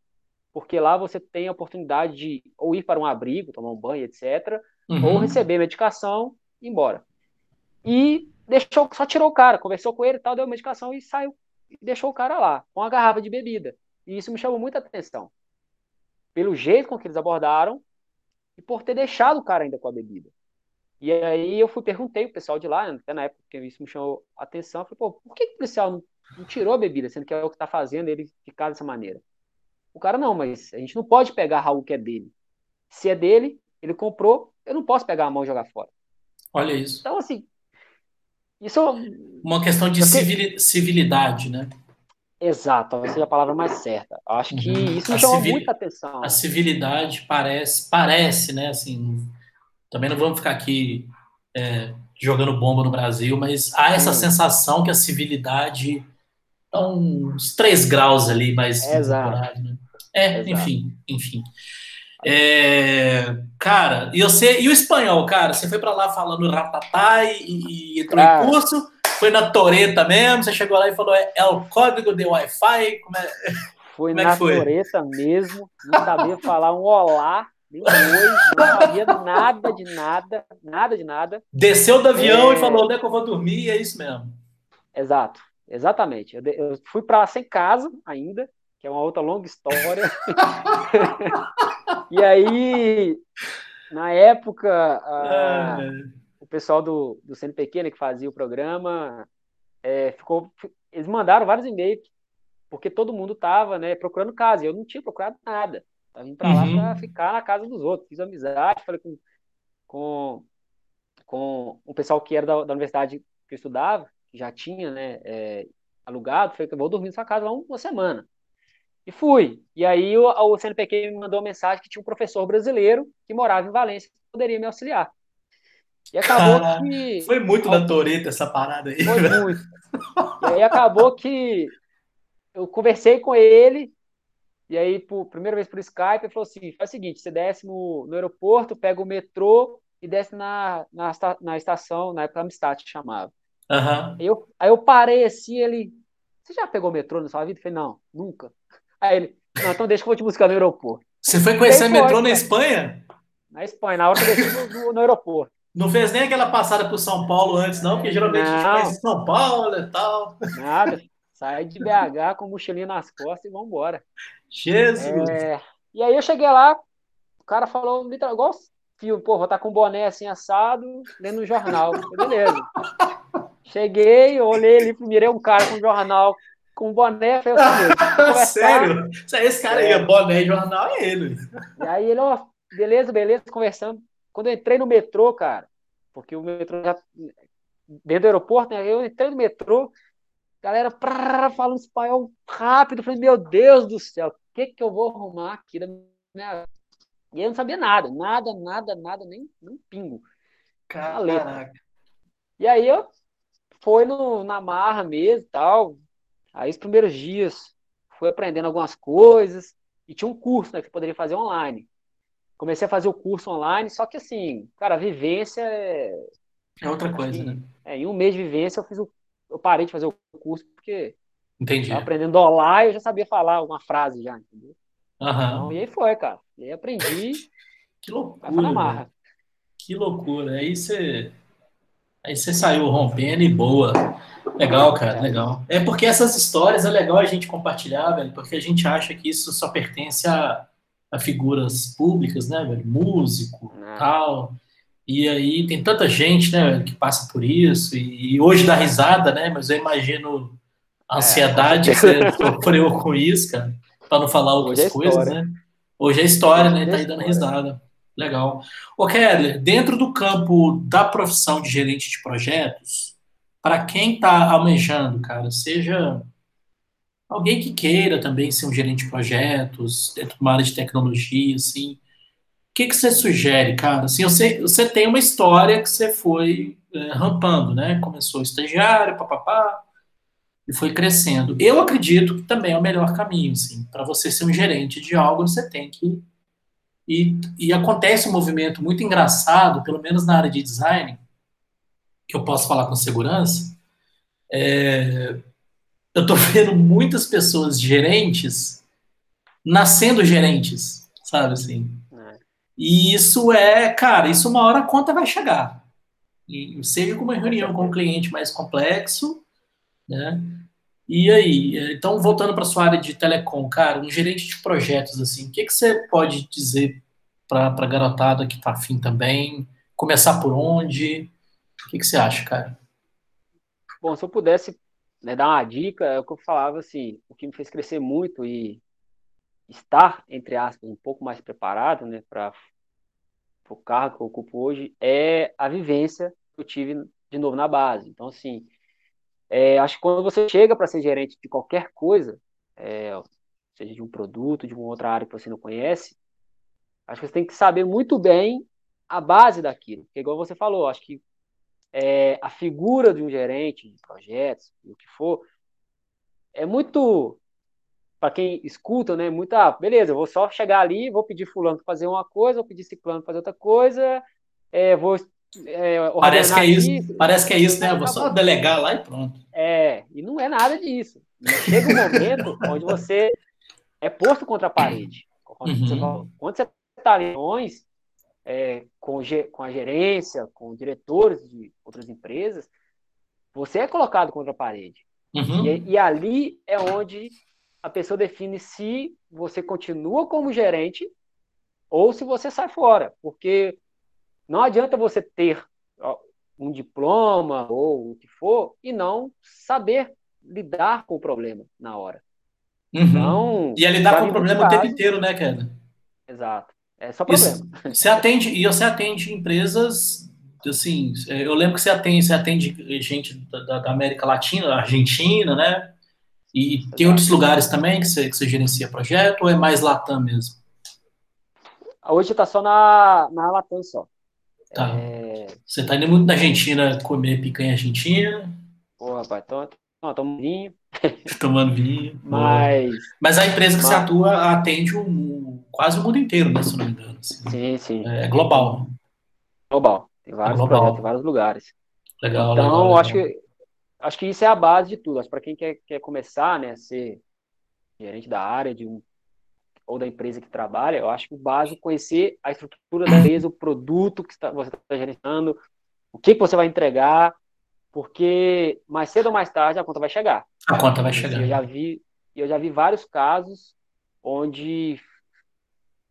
porque lá você tem a oportunidade de ou ir para um abrigo, tomar um banho, etc., uhum. ou receber medicação e ir embora. E deixou, só tirou o cara, conversou com ele e tal, deu medicação e saiu. E deixou o cara lá, com a garrafa de bebida. E isso me chamou muita atenção. Pelo jeito com que eles abordaram e por ter deixado o cara ainda com a bebida. E aí eu fui, perguntei o pessoal de lá, até na época que isso me chamou a atenção, eu falei, pô, por que o policial não, não tirou a bebida, sendo que é o que está fazendo ele ficar dessa maneira? O cara, não, mas a gente não pode pegar algo que é dele. Se é dele, ele comprou, eu não posso pegar a mão e jogar fora. Olha isso. Então, assim, isso... Uma questão de civilidade, né? Exato, essa é a palavra mais certa. Acho que uhum. isso me chama civil... muita atenção. A civilidade parece, parece, né? Assim, também não vamos ficar aqui é, jogando bomba no Brasil, mas há essa Sim. sensação que a civilidade está uns três graus ali mais. Exato. Né? É, Exato. enfim, enfim. É, cara, e você e o espanhol, cara? Você foi para lá falando ratatá e, e entrou cara, em curso? Foi na Toreta mesmo? Você chegou lá e falou, é, é o código de Wi-Fi? Como é, foi como é na foi? Toreta mesmo, não sabia falar um olá, nem oi, não sabia nada de nada, nada de nada. Desceu do avião é... e falou, onde é que eu vou dormir? É isso mesmo. Exato, exatamente. Eu, eu fui para sem casa ainda, que é uma outra longa história. e aí, na época, a, pessoal do, do CNPq, né, que fazia o programa, é, ficou, eles mandaram vários e-mails, porque todo mundo estava né, procurando casa, e eu não tinha procurado nada. Estava indo para uhum. lá para ficar na casa dos outros. Fiz amizade, falei com, com, com o pessoal que era da, da universidade que eu estudava, que já tinha né, é, alugado, falei que eu vou dormir na sua casa lá uma semana. E fui. E aí o, o CNPq me mandou uma mensagem que tinha um professor brasileiro que morava em Valência que poderia me auxiliar. E acabou que. Foi muito da Toreta essa parada aí. Foi muito. E aí acabou que eu conversei com ele, e aí, por primeira vez por Skype, ele falou assim: faz o seguinte, você desce no, no aeroporto, pega o metrô e desce na, na, na estação, na época Amistad chamava. Uhum. Aí, eu, aí eu parei assim, ele. Você já pegou metrô na sua vida? Eu falei, não, nunca. Aí ele, não, então deixa que eu vou te buscar no aeroporto. Você foi conhecer metrô na Espanha? Na Espanha, na hora que eu desci no, no aeroporto. Não fez nem aquela passada por São Paulo antes, não, porque geralmente não. a gente conhece São Paulo e tal. Nada. Sai de BH com mochilinha nas costas e vambora. Jesus! É... E aí eu cheguei lá, o cara falou, igual filme, pô, vou estar tá com boné assim assado, lendo um jornal. Beleza. Cheguei, olhei ali, mirei um cara com um jornal com boné, falei assim, Sério? Esse cara aí, é. boné e jornal é ele. E aí ele, ó, beleza, beleza, conversando. Quando eu entrei no metrô, cara, porque o metrô já. Dentro do aeroporto, né? Eu entrei no metrô, galera prrr, falando espanhol rápido. Falei, meu Deus do céu, o que, que eu vou arrumar aqui da minha. E eu não sabia nada, nada, nada, nada, nem, nem pingo. Caraca. E aí eu fui no, na marra mesmo e tal. Aí os primeiros dias fui aprendendo algumas coisas. E tinha um curso né, que eu poderia fazer online comecei a fazer o curso online, só que assim, cara, a vivência é. É outra coisa, né? É, em um mês de vivência eu fiz o. Eu parei de fazer o curso porque. Entendi. aprendendo olá eu já sabia falar uma frase já, entendeu? Uhum. Então, e aí foi, cara. E aí aprendi. Que loucura. Que loucura. Aí você. Aí você saiu rompendo e boa. Legal, cara, legal. É porque essas histórias é legal a gente compartilhar, velho, porque a gente acha que isso só pertence a, a figuras públicas, né, velho? Músico, Não. tal. E aí tem tanta gente, né, que passa por isso, e, e hoje dá risada, né, mas eu imagino a é, ansiedade é, que você sofreu com isso, cara, para não falar outras é coisas, né? Hoje é história, né, tá aí dando risada. Legal. Ô, Kelly, dentro do campo da profissão de gerente de projetos, para quem está almejando, cara, seja alguém que queira também ser um gerente de projetos, dentro de uma área de tecnologia, assim, que, que você sugere, cara? Assim, você, você tem uma história que você foi é, rampando, né? Começou estagiário, papapá, e foi crescendo. Eu acredito que também é o melhor caminho, assim, para você ser um gerente de algo, você tem que e, e acontece um movimento muito engraçado, pelo menos na área de design, que eu posso falar com segurança. É, eu estou vendo muitas pessoas gerentes nascendo gerentes, sabe assim? E isso é, cara, isso uma hora a conta vai chegar. E, seja com uma reunião com um cliente mais complexo, né? E aí, então voltando para sua área de telecom, cara, um gerente de projetos assim, o que, que você pode dizer para a garotada que está afim também? Começar por onde? O que, que você acha, cara? Bom, se eu pudesse né, dar uma dica, é o que eu falava assim, o que me fez crescer muito e estar, entre aspas, um pouco mais preparado né, para o cargo que eu ocupo hoje é a vivência que eu tive de novo na base. Então, assim, é, acho que quando você chega para ser gerente de qualquer coisa, é, seja de um produto, de uma outra área que você não conhece, acho que você tem que saber muito bem a base daquilo. Porque, igual você falou, acho que é, a figura de um gerente de projetos, o que for, é muito para quem escuta, né, muita, ah, beleza, vou só chegar ali, vou pedir fulano para fazer uma coisa, vou pedir ciclano para fazer outra coisa, é, vou é, parece que é isso, isso, parece que é isso, né? Vou só delegar lá e pronto. É, e não é nada disso. Chega um momento onde você é posto contra a parede. Quando uhum. você está em reuniões é, com, com a gerência, com diretores de outras empresas, você é colocado contra a parede. Uhum. E, e, ali é onde a pessoa define se você continua como gerente ou se você sai fora, porque não adianta você ter um diploma ou o que for e não saber lidar com o problema na hora. Uhum. Então, e é lidar com o problema o tempo inteiro, né, Keda? Exato. É só problema. você atende, e você atende empresas, assim, eu lembro que você atende, você atende gente da, da América Latina, Argentina, né? E tem outros lugares também que você, que você gerencia projeto ou é mais Latam mesmo? Hoje está só na, na Latam só. Tá. É... Você está indo muito na Argentina comer picanha argentina? Pô, rapaz, tô, tô, tomando vinho. tomando vinho. Mas... Mas a empresa que você atua atende um, quase o mundo inteiro, né, se não me engano. Assim. Sim, sim. É global. Global. Tem vários é global. projetos em vários lugares. Legal, então, legal, legal. acho que acho que isso é a base de tudo. Para quem quer, quer começar, né, ser gerente da área de um, ou da empresa que trabalha, eu acho que o básico é conhecer a estrutura da empresa, o produto que está, você está gerenciando, o que, que você vai entregar, porque mais cedo ou mais tarde a conta vai chegar. A conta vai chegar. Eu já vi, eu já vi vários casos onde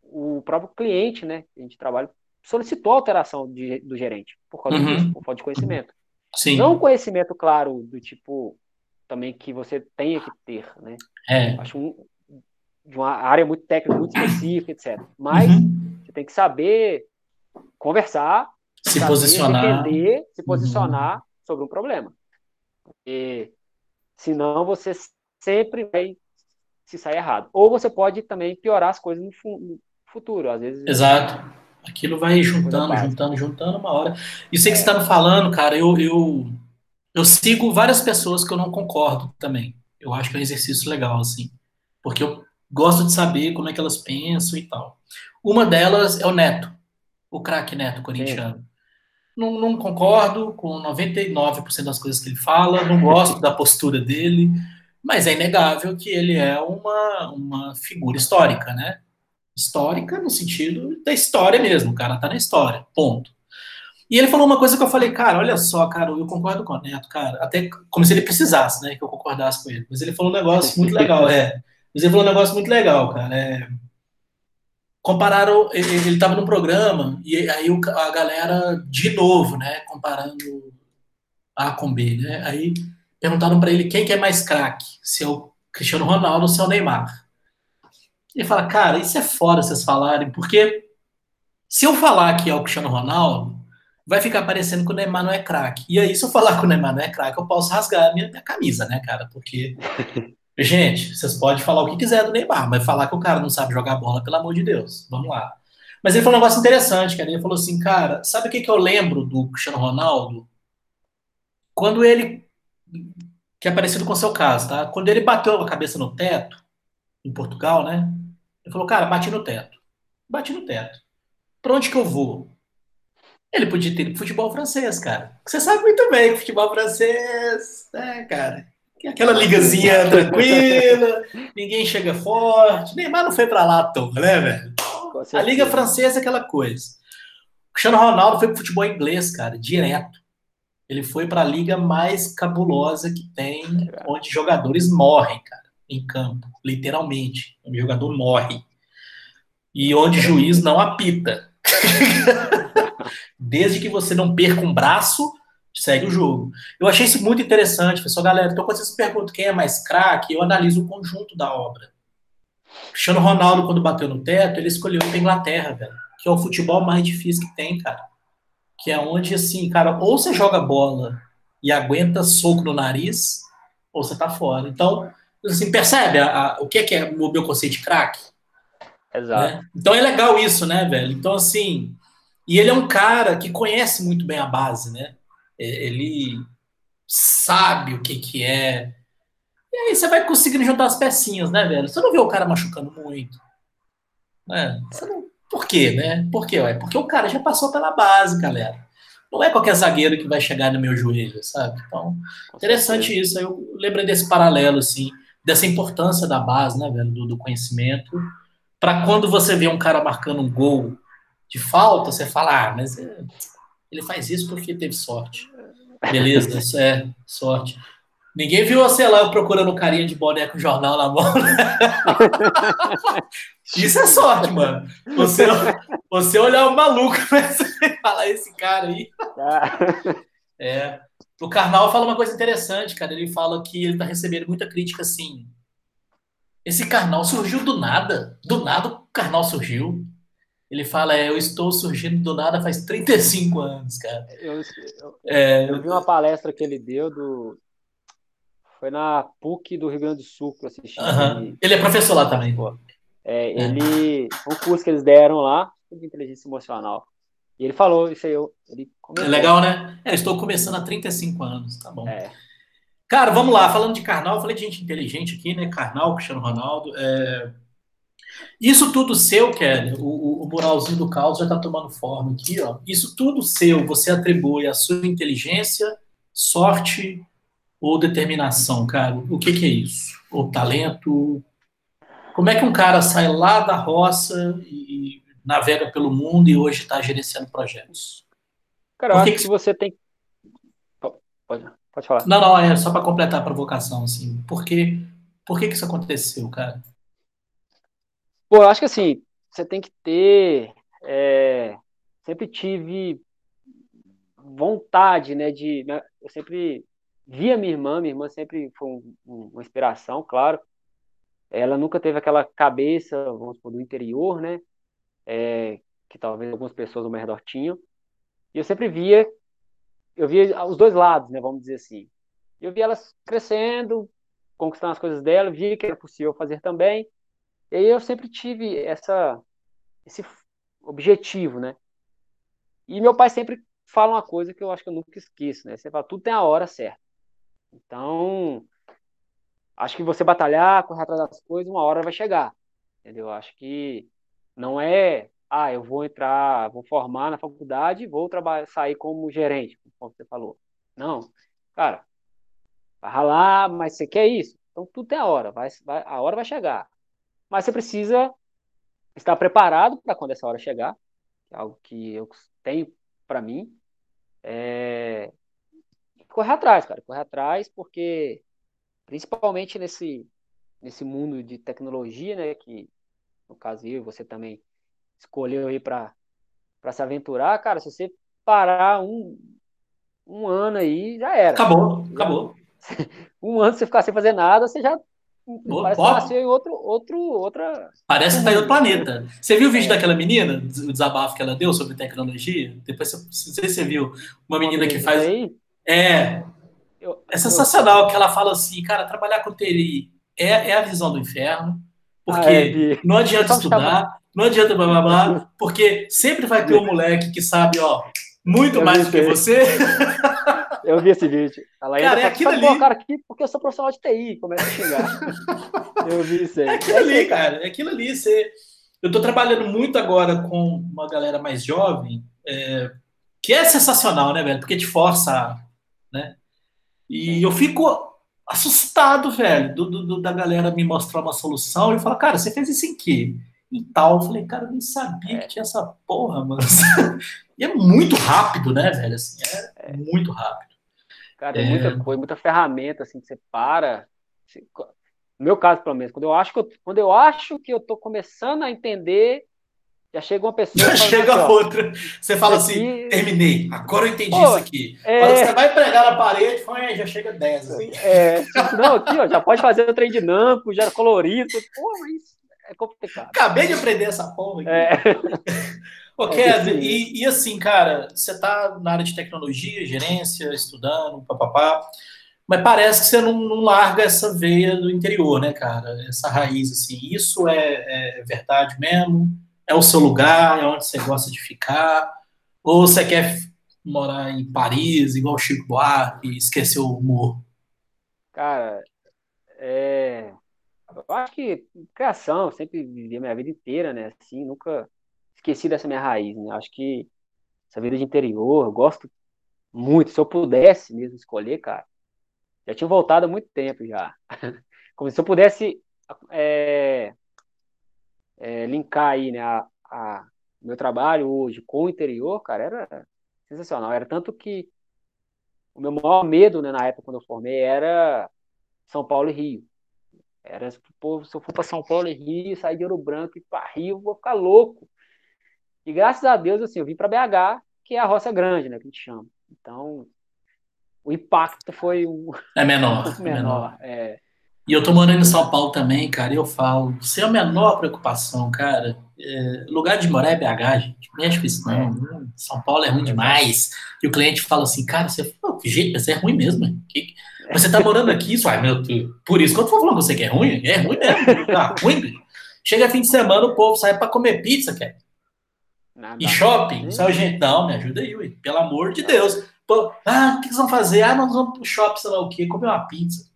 o próprio cliente, né, que a gente trabalha, solicitou a alteração de, do gerente por causa uhum. disso, por falta de conhecimento. Sim. Não conhecimento claro do tipo também que você tenha que ter, né? É. Acho um, de uma área muito técnica, muito específica, etc. Mas uhum. você tem que saber conversar, se posicionar, entender, se posicionar uhum. Sobre um problema. Porque senão você sempre vai se sair errado. Ou você pode também piorar as coisas no futuro, às vezes. Exato. Aquilo vai juntando, juntando, juntando uma hora. E sei que é. você está me falando, cara, eu, eu, eu sigo várias pessoas que eu não concordo também. Eu acho que é um exercício legal, assim. Porque eu gosto de saber como é que elas pensam e tal. Uma delas é o Neto, o craque Neto corintiano. Não, não, concordo com 99% das coisas que ele fala, não gosto da postura dele, Mas é inegável que ele é uma, uma figura histórica, né? Histórica no sentido da história mesmo, o cara tá na história, ponto. E ele falou uma coisa que eu falei, cara, olha só, cara, eu concordo com o Neto, cara, até como se ele precisasse, né, que eu concordasse com ele. Mas ele falou um negócio muito legal, é. Mas ele falou um negócio muito legal, cara. É, compararam, ele estava no programa, e aí a galera, de novo, né, comparando A com B, né, aí perguntaram para ele quem que é mais craque, se é o Cristiano Ronaldo ou se é o Neymar. Ele fala, cara, isso é fora vocês falarem, porque se eu falar que é o Cristiano Ronaldo, vai ficar parecendo que o Neymar não é craque. E aí, se eu falar que o Neymar não é craque, eu posso rasgar a minha, minha camisa, né, cara? Porque Gente, vocês podem falar o que quiser do Neymar, mas falar que o cara não sabe jogar bola, pelo amor de Deus. Vamos lá. Mas ele falou um negócio interessante, cara. Ele falou assim, cara, sabe o que, que eu lembro do Cristiano Ronaldo? Quando ele. Que é parecido com o seu caso, tá? Quando ele bateu a cabeça no teto, em Portugal, né? Ele falou, cara, bati no teto. Bati no teto. Pra onde que eu vou? Ele podia ter futebol francês, cara. Você sabe muito bem que futebol francês, né, cara? Aquela ligazinha tranquila, ninguém chega forte. Neymar não foi para lá à toa, né, velho? A Liga Francesa é aquela coisa. O Cristiano Ronaldo foi pro futebol inglês, cara, direto. Ele foi para a liga mais cabulosa que tem, onde jogadores morrem, cara, em campo, literalmente. O jogador morre. E onde o juiz não apita. Desde que você não perca um braço segue o jogo. Eu achei isso muito interessante, pessoal. Galera, então quando vocês perguntam quem é mais craque, eu analiso o conjunto da obra. Cristiano Ronaldo, quando bateu no teto, ele escolheu a Inglaterra, velho. Que é o futebol mais difícil que tem, cara. Que é onde, assim, cara, ou você joga bola e aguenta soco no nariz, ou você tá fora. Então, assim, percebe a, a, o que é, que é o meu conceito de craque? Exato. Né? Então é legal isso, né, velho? Então, assim, e ele é um cara que conhece muito bem a base, né? Ele sabe o que que é. E aí você vai conseguindo juntar as pecinhas, né, velho? Você não vê o cara machucando muito. Né? Você não... Por quê, né? Por quê? Ué? Porque o cara já passou pela base, galera. Não é qualquer zagueiro que vai chegar no meu joelho, sabe? Então, interessante isso. Eu lembrei desse paralelo, assim, dessa importância da base, né, velho, do, do conhecimento. Para quando você vê um cara marcando um gol de falta, você fala, ah, mas é, ele faz isso porque teve sorte. Beleza, isso é sorte. Ninguém viu, sei lá, eu procurando carinha de boné com jornal na mão. Né? Isso é sorte, mano. Você, você olhar o maluco e falar esse cara aí. É. O Karnal fala uma coisa interessante, cara. Ele fala que ele tá recebendo muita crítica assim. Esse Karnal surgiu do nada. Do nada o Karnal surgiu. Ele fala, é, eu estou surgindo do nada faz 35 anos, cara. Eu, eu, é, eu vi uma palestra que ele deu do. Foi na PUC do Rio Grande do Sul que eu assisti. Uh -huh. ele, ele, é professor lá também, pô. É, é. ele. Um curso que eles deram lá de inteligência emocional. E ele falou isso aí. Eu, ele é legal, né? É, estou começando há 35 anos, tá bom. É. Cara, vamos lá, falando de Karnal, eu falei de gente inteligente aqui, né? Karnal, Cristiano Ronaldo. É... Isso tudo seu, Kelly, o, o muralzinho do caos já está tomando forma aqui, ó. Isso tudo seu, você atribui a sua inteligência, sorte ou determinação, cara? O que, que é isso? Ou talento? Como é que um cara sai lá da roça e navega pelo mundo e hoje está gerenciando projetos? Cara, eu acho que, que você tem. Pode, pode falar. Não, não, é só para completar a provocação, assim. Por, quê? Por que, que isso aconteceu, cara? Pô, eu acho que assim, você tem que ter. É, sempre tive vontade, né, de. Né, eu sempre via minha irmã, minha irmã sempre foi um, um, uma inspiração, claro. Ela nunca teve aquela cabeça, vamos supor, do interior, né? É, que talvez algumas pessoas ao meu redor tinham. E eu sempre via, eu via os dois lados, né? Vamos dizer assim. Eu via elas crescendo, conquistando as coisas dela, via que era possível fazer também. E aí eu sempre tive essa, esse objetivo, né? E meu pai sempre fala uma coisa que eu acho que eu nunca esqueço, né? Você fala, tudo tem a hora certa. Então, acho que você batalhar, correr atrás das coisas, uma hora vai chegar. Entendeu? Acho que não é, ah, eu vou entrar, vou formar na faculdade vou trabalhar, sair como gerente, como você falou. Não. Cara, vai ralar, mas você quer isso? Então tudo tem a hora, vai, vai, a hora vai chegar. Mas você precisa estar preparado para quando essa hora chegar, que é algo que eu tenho para mim. É... Correr atrás, cara, correr atrás, porque principalmente nesse, nesse mundo de tecnologia, né, que no caso eu, você também escolheu aí para se aventurar, cara, se você parar um, um ano aí, já era. Acabou, acabou. um ano você ficar sem fazer nada, você já parece que nasceu em outro, outro, outra. Parece que tá em outro planeta. Você viu o vídeo é. daquela menina, o desabafo que ela deu sobre tecnologia? Depois, não sei se você viu, uma menina que faz. É. É sensacional eu... que ela fala assim, cara, trabalhar com TI é, é a visão do inferno, porque ah, é, não adianta estudar, não adianta blá blá blá, porque sempre vai ter um moleque que sabe, ó, muito eu mais do que você. Eu vi esse vídeo. Ela cara, é aquilo ali. cara aqui porque eu sou profissional de TI, começa a xingar. eu vi isso aí. É aquilo ali, cara. É aquilo ali. Você... Eu estou trabalhando muito agora com uma galera mais jovem, é... que é sensacional, né, velho? Porque te força, né? E eu fico assustado, velho, do, do, da galera me mostrar uma solução e falar, cara, você fez isso em quê? Em tal. Eu falei, cara, eu nem sabia é. que tinha essa porra, mano. e é muito rápido, né, velho? Assim, é, é. muito rápido. Cara, é... muita coisa, muita ferramenta, assim, que você para. no meu caso, pelo menos, quando eu acho que eu, quando eu acho que eu tô começando a entender, já chega uma pessoa. Já chega assim, outra. Você fala assim, aqui... terminei, agora eu entendi Pô, isso aqui. É... Quando você vai pregar na parede, já chega 10. Assim. É, tipo, não, aqui, ó, já pode fazer o trem dinâmico, já colorido. Pô, mas é complicado. Acabei de aprender essa porra aqui. É. Ô, é e, e, assim, cara, você está na área de tecnologia, gerência, estudando, papapá, mas parece que você não, não, larga essa veia do interior, né, cara? Essa raiz, assim. Isso é, é, verdade mesmo? É o seu lugar? É onde você gosta de ficar? Ou você quer morar em Paris, igual o Chico Buarque, e esquecer o humor? Cara, é... eu acho que criação, sempre vivi a minha vida inteira, né? Assim, nunca esqueci dessa minha raiz, né? Acho que essa vida de interior, eu gosto muito. Se eu pudesse mesmo escolher, cara, já tinha voltado há muito tempo já. Como se eu pudesse é, é, linkar aí, né, a, a, meu trabalho hoje com o interior, cara, era sensacional. Era tanto que o meu maior medo, né, na época quando eu formei, era São Paulo e Rio. Era, pô, se eu for para São Paulo e Rio, sair de Ouro Branco e para Rio, vou ficar louco. E graças a Deus, assim, eu vim para BH, que é a roça grande, né, que a gente chama. Então, o impacto foi um... É menor. um menor, menor. É. E eu tô morando em São Paulo também, cara, e eu falo, sem a menor preocupação, cara, é, lugar de morar é BH, gente, mexe com isso não, é. São Paulo é ruim demais. E o cliente fala assim, cara, você, que jeito, você é ruim mesmo, que, você tá morando aqui, isso, ai, meu, por isso que eu tô falando com você que é ruim, é ruim mesmo, tá ruim, Chega fim de semana, o povo sai para comer pizza, cara. Nada. E shopping? Só, gente, não, me ajuda aí, ué. pelo amor de Deus. Pô, ah, o que vocês vão fazer? Ah, nós vamos pro shopping, sei lá o quê, comer uma pizza.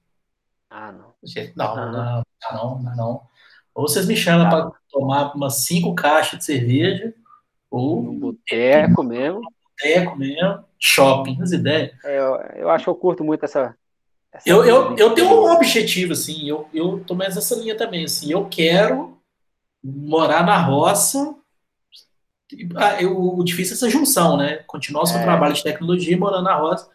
Ah, não. Gente, não, não, não, não, não, não. Ou vocês me chamam para tomar umas cinco caixas de cerveja, ou. Um boteco mesmo. Boteco mesmo, shopping, as ideias. É, eu, eu acho que eu curto muito essa. essa eu, eu, eu tenho um objetivo, assim, eu, eu tô mais nessa linha também, assim, eu quero morar na roça ah, o difícil é essa junção, né? Continuar o seu é. trabalho de tecnologia, morando na roça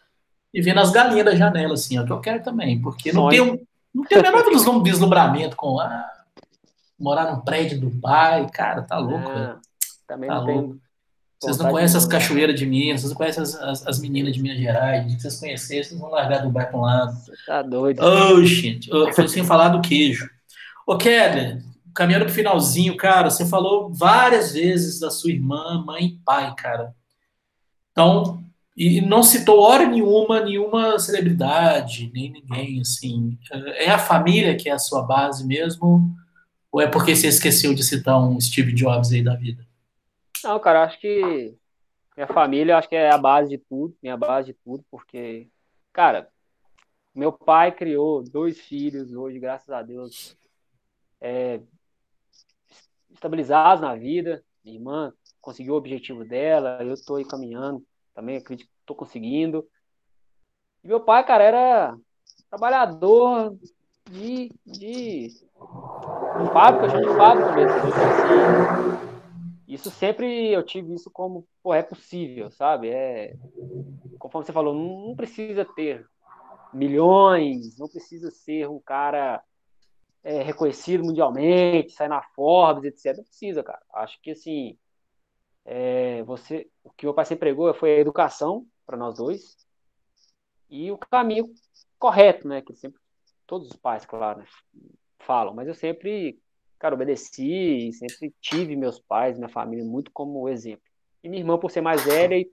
e vendo as galinhas da janela, assim, é o que eu quero também, porque não tem, um, não tem o menor deslumbramento com ah, morar num prédio do pai, cara, tá louco, é, Também tá não louco. tem. Vocês não conhecem as cachoeiras de Minas, vocês não conhecem as, as, as, meninas de Minas Gerais, se vocês conhecerem, vocês vão largar do bairro para um lado. Você tá doido. Oh, gente, foi sem falar do queijo. Ô, Keller, caminhando pro finalzinho, cara, você falou várias vezes da sua irmã, mãe e pai, cara. Então, e não citou hora nenhuma, nenhuma celebridade, nem ninguém, assim. É a família que é a sua base mesmo? Ou é porque você esqueceu de citar um Steve Jobs aí da vida? Não, cara, acho que minha família, acho que é a base de tudo, minha base de tudo, porque, cara, meu pai criou dois filhos hoje, graças a Deus, é, estabilizados na vida. Minha irmã conseguiu o objetivo dela, eu estou caminhando, também acredito que estou conseguindo. E meu pai, cara, era trabalhador de, de fábrica, chão de fábrica mesmo. Assim, isso sempre eu tive isso como, pô, é possível, sabe? É, conforme você falou, não precisa ter milhões, não precisa ser um cara é, reconhecido mundialmente, sair na Forbes, etc. Não precisa, cara. Acho que assim, é, você, o que meu pai sempre pregou foi a educação para nós dois e o caminho correto, né? Que sempre todos os pais, claro, né, falam, mas eu sempre, cara, obedeci, sempre tive meus pais, minha família muito como exemplo. E minha irmã, por ser mais velha, e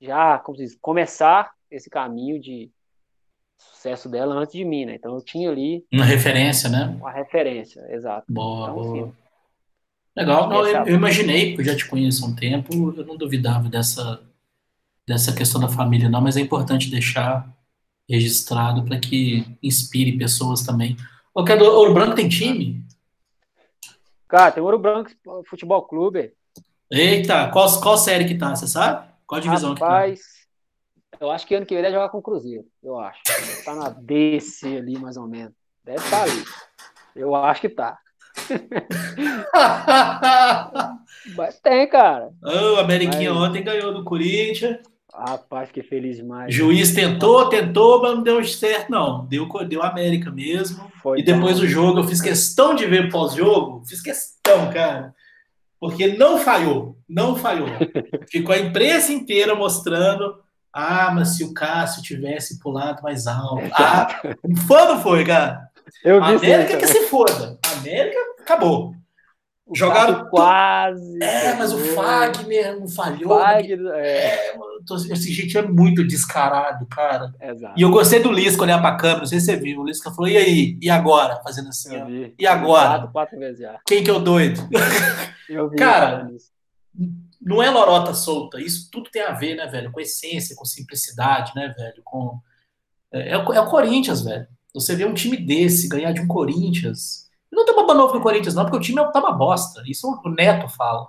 já, como se diz, começar esse caminho de sucesso dela antes de mim, né? Então eu tinha ali uma referência, né? Uma referência, exato. Boa, então, boa. Assim, Legal, não, eu, eu, imaginei, porque eu já te conheço há um tempo, eu não duvidava dessa, dessa questão da família, não, mas é importante deixar registrado para que inspire pessoas também. O que é do Ouro Branco tem time? Cara, tem Ouro Branco Futebol Clube. Eita, qual, qual série que tá, você sabe? Qual divisão Rapaz, que tá? eu acho que ano que vem deve jogar com o Cruzeiro, eu acho. Tá na DC ali, mais ou menos. Deve estar tá ali. Eu acho que tá. Mas tem, cara. Oh, o Ameriquinha Mas... ontem ganhou do Corinthians. Rapaz, fiquei feliz demais. Juiz tentou, tentou, mas não deu certo, não. Deu, deu América mesmo. Foi e depois do jogo, eu fiz questão de ver pós-jogo. Fiz questão, cara. Porque não falhou. Não falhou. Ficou a imprensa inteira mostrando. Ah, mas se o Cássio tivesse pulado mais alto. Ah, foi não foi, cara? Eu América que se foda. América acabou. Jogaram quase. É, mas o Fagner não falhou. Fagner, é. é esse gente é muito descarado, cara. Exato. E eu gostei do Lisca olhar pra câmera, não sei se você viu. O Lisca falou: e aí? E agora? Fazendo assim, ó. E agora? Quatro, quatro vezes já. Quem que é o doido? Eu vi. cara, não é lorota solta. Isso tudo tem a ver, né, velho? Com essência, com simplicidade, né, velho? Com... É, é, o, é o Corinthians, velho. Você vê um time desse ganhar de um Corinthians não tem uma novo no Corinthians, não, porque o time tá uma bosta. Isso o Neto fala.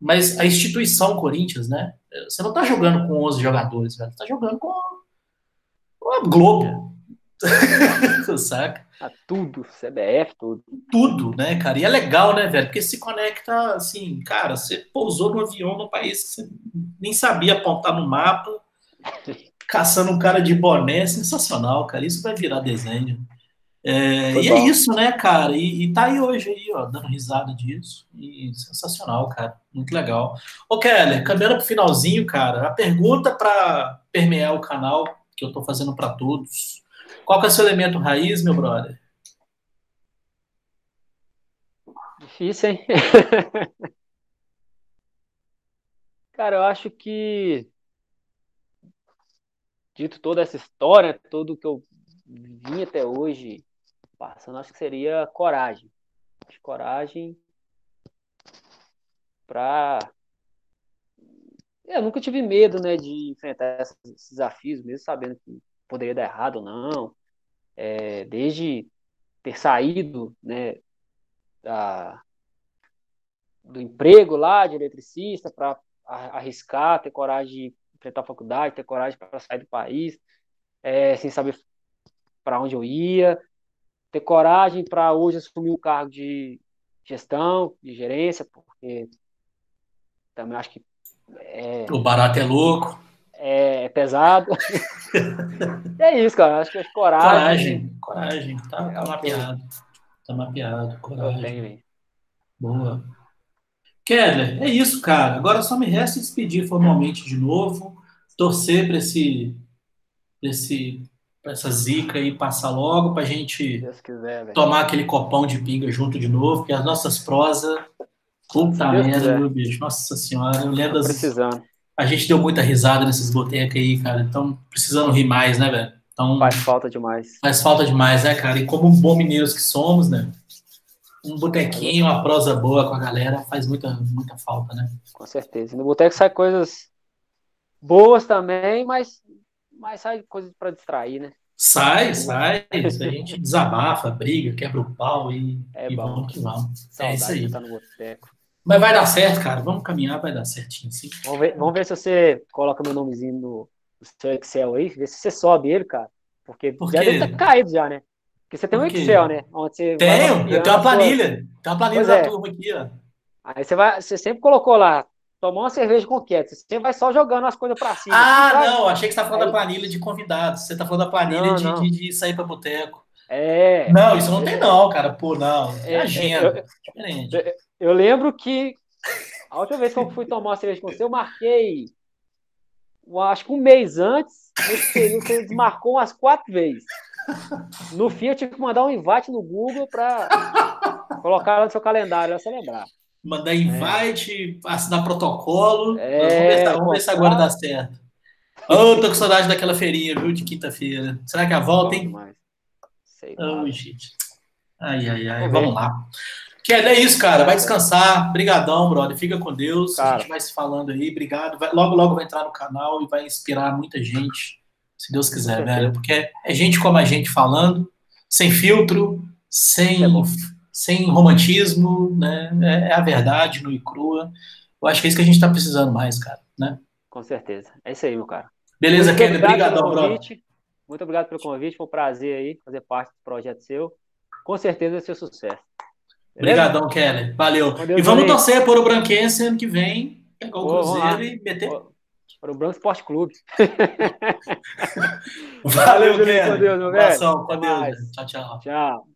Mas a instituição Corinthians, né? Você não tá jogando com 11 jogadores, velho. Você tá jogando com, a Globo. Saca? Tá tudo, CBF, tudo. Tudo, né, cara? E é legal, né, velho? Porque se conecta, assim, cara, você pousou no avião num país que você nem sabia apontar no mapa, caçando um cara de boné, sensacional, cara. Isso vai virar desenho. É, e é bom. é isso, né, cara? E, e tá aí hoje aí, ó, dando risada disso. E sensacional, cara. Muito legal. Ô, Keller, caminhando pro finalzinho, cara, a pergunta para permear o canal que eu tô fazendo para todos. Qual que é o seu elemento raiz, meu brother? Difícil, hein? cara, eu acho que dito toda essa história, tudo que eu vim até hoje passando, acho que seria coragem. Coragem para eu nunca tive medo, né, de enfrentar esses desafios, mesmo sabendo que poderia dar errado ou não. É, desde ter saído, né, da, do emprego lá de eletricista para arriscar, ter coragem de enfrentar a faculdade, ter coragem para sair do país, é, sem saber para onde eu ia, ter coragem para hoje assumir o cargo de gestão, de gerência, porque também acho que é, o barato é louco. É, é pesado. é isso, cara. Acho que é coragem. Coragem, coragem. Tá, tá mapeado. Tá mapeado. Coragem. Boa. Keller, é isso, cara. Agora só me resta despedir formalmente de novo, torcer para esse, esse essa zica aí passar logo pra gente quiser, tomar aquele copão de pinga junto de novo, porque as nossas prosas. Puta merda, meu bicho. Nossa senhora, eu lembro das. Precisando. A gente deu muita risada nesses botecos aí, cara. Então, precisando rir mais, né, velho? Então, faz falta demais. Faz falta demais, né, cara? E como bom mineiros que somos, né? Um botequinho, uma prosa boa com a galera faz muita, muita falta, né? Com certeza. No boteco sai coisas boas também, mas mas sai coisa para distrair, né? Sai, sai. a gente desabafa, briga, quebra o pau e, é e vamos que vamos. é isso aí. Tá Mas vai dar certo, cara. Vamos caminhar, vai dar certinho, sim. Vamos ver, vamos ver se você coloca meu nomezinho no, no seu Excel aí, ver se você sobe ele, cara. Porque Por já deve ter caído já, né? Porque você tem um Excel, né? Onde você Tenho, eu tenho uma planilha. Tem uma planilha pois da é. turma aqui, ó. Aí você vai, você sempre colocou lá, tomou uma cerveja com quieto. Você sempre vai só jogando as coisas pra cima. Ah, assim, não, achei que você tá falando Aí... da planilha de convidados. Você tá falando da planilha não, de, não. De, de, sair pra boteco. É. Não, isso não tem, não, cara. Pô, não. É, agenda. Eu. Eu, eu lembro que a última vez que eu fui tomar uma cerveja com você, eu marquei acho que um mês antes, nesse período você desmarcou umas quatro vezes. No fim, eu tive que mandar um invite no Google para colocar no seu calendário, pra você lembrar. Mandar invite, é. assinar protocolo. É, vamos se agora dá certo. Oh, tô com saudade daquela feirinha, viu, de quinta-feira. Será que a volta, hein? Sei oh, gente. Ai, ai, ai. Vamos lá. Kelly, é isso, cara. Vai descansar. Brigadão, brother. Fica com Deus. Cara. A gente vai se falando aí. Obrigado. Vai, logo, logo vai entrar no canal e vai inspirar muita gente, se Deus quiser, velho. Porque é gente como a gente falando, sem filtro, sem, é sem romantismo, né? É, é, a verdade, no e crua. Eu acho que é isso que a gente tá precisando mais, cara, né? Com certeza. É isso aí, meu cara. Beleza, Kelly. Obrigadão, brother. Muito obrigado pelo convite. Foi um prazer aí fazer parte do projeto seu. Com certeza vai ser sucesso. Obrigadão, Kelly. Valeu. e vamos torcer por o Branquense ano que vem, pegar o Cruzeiro e meter. Para o Branco Esporte Clube. Valeu, Valeu Kelly. Com Deus, meu velho. Com Deus. Tchau, tchau. Tchau.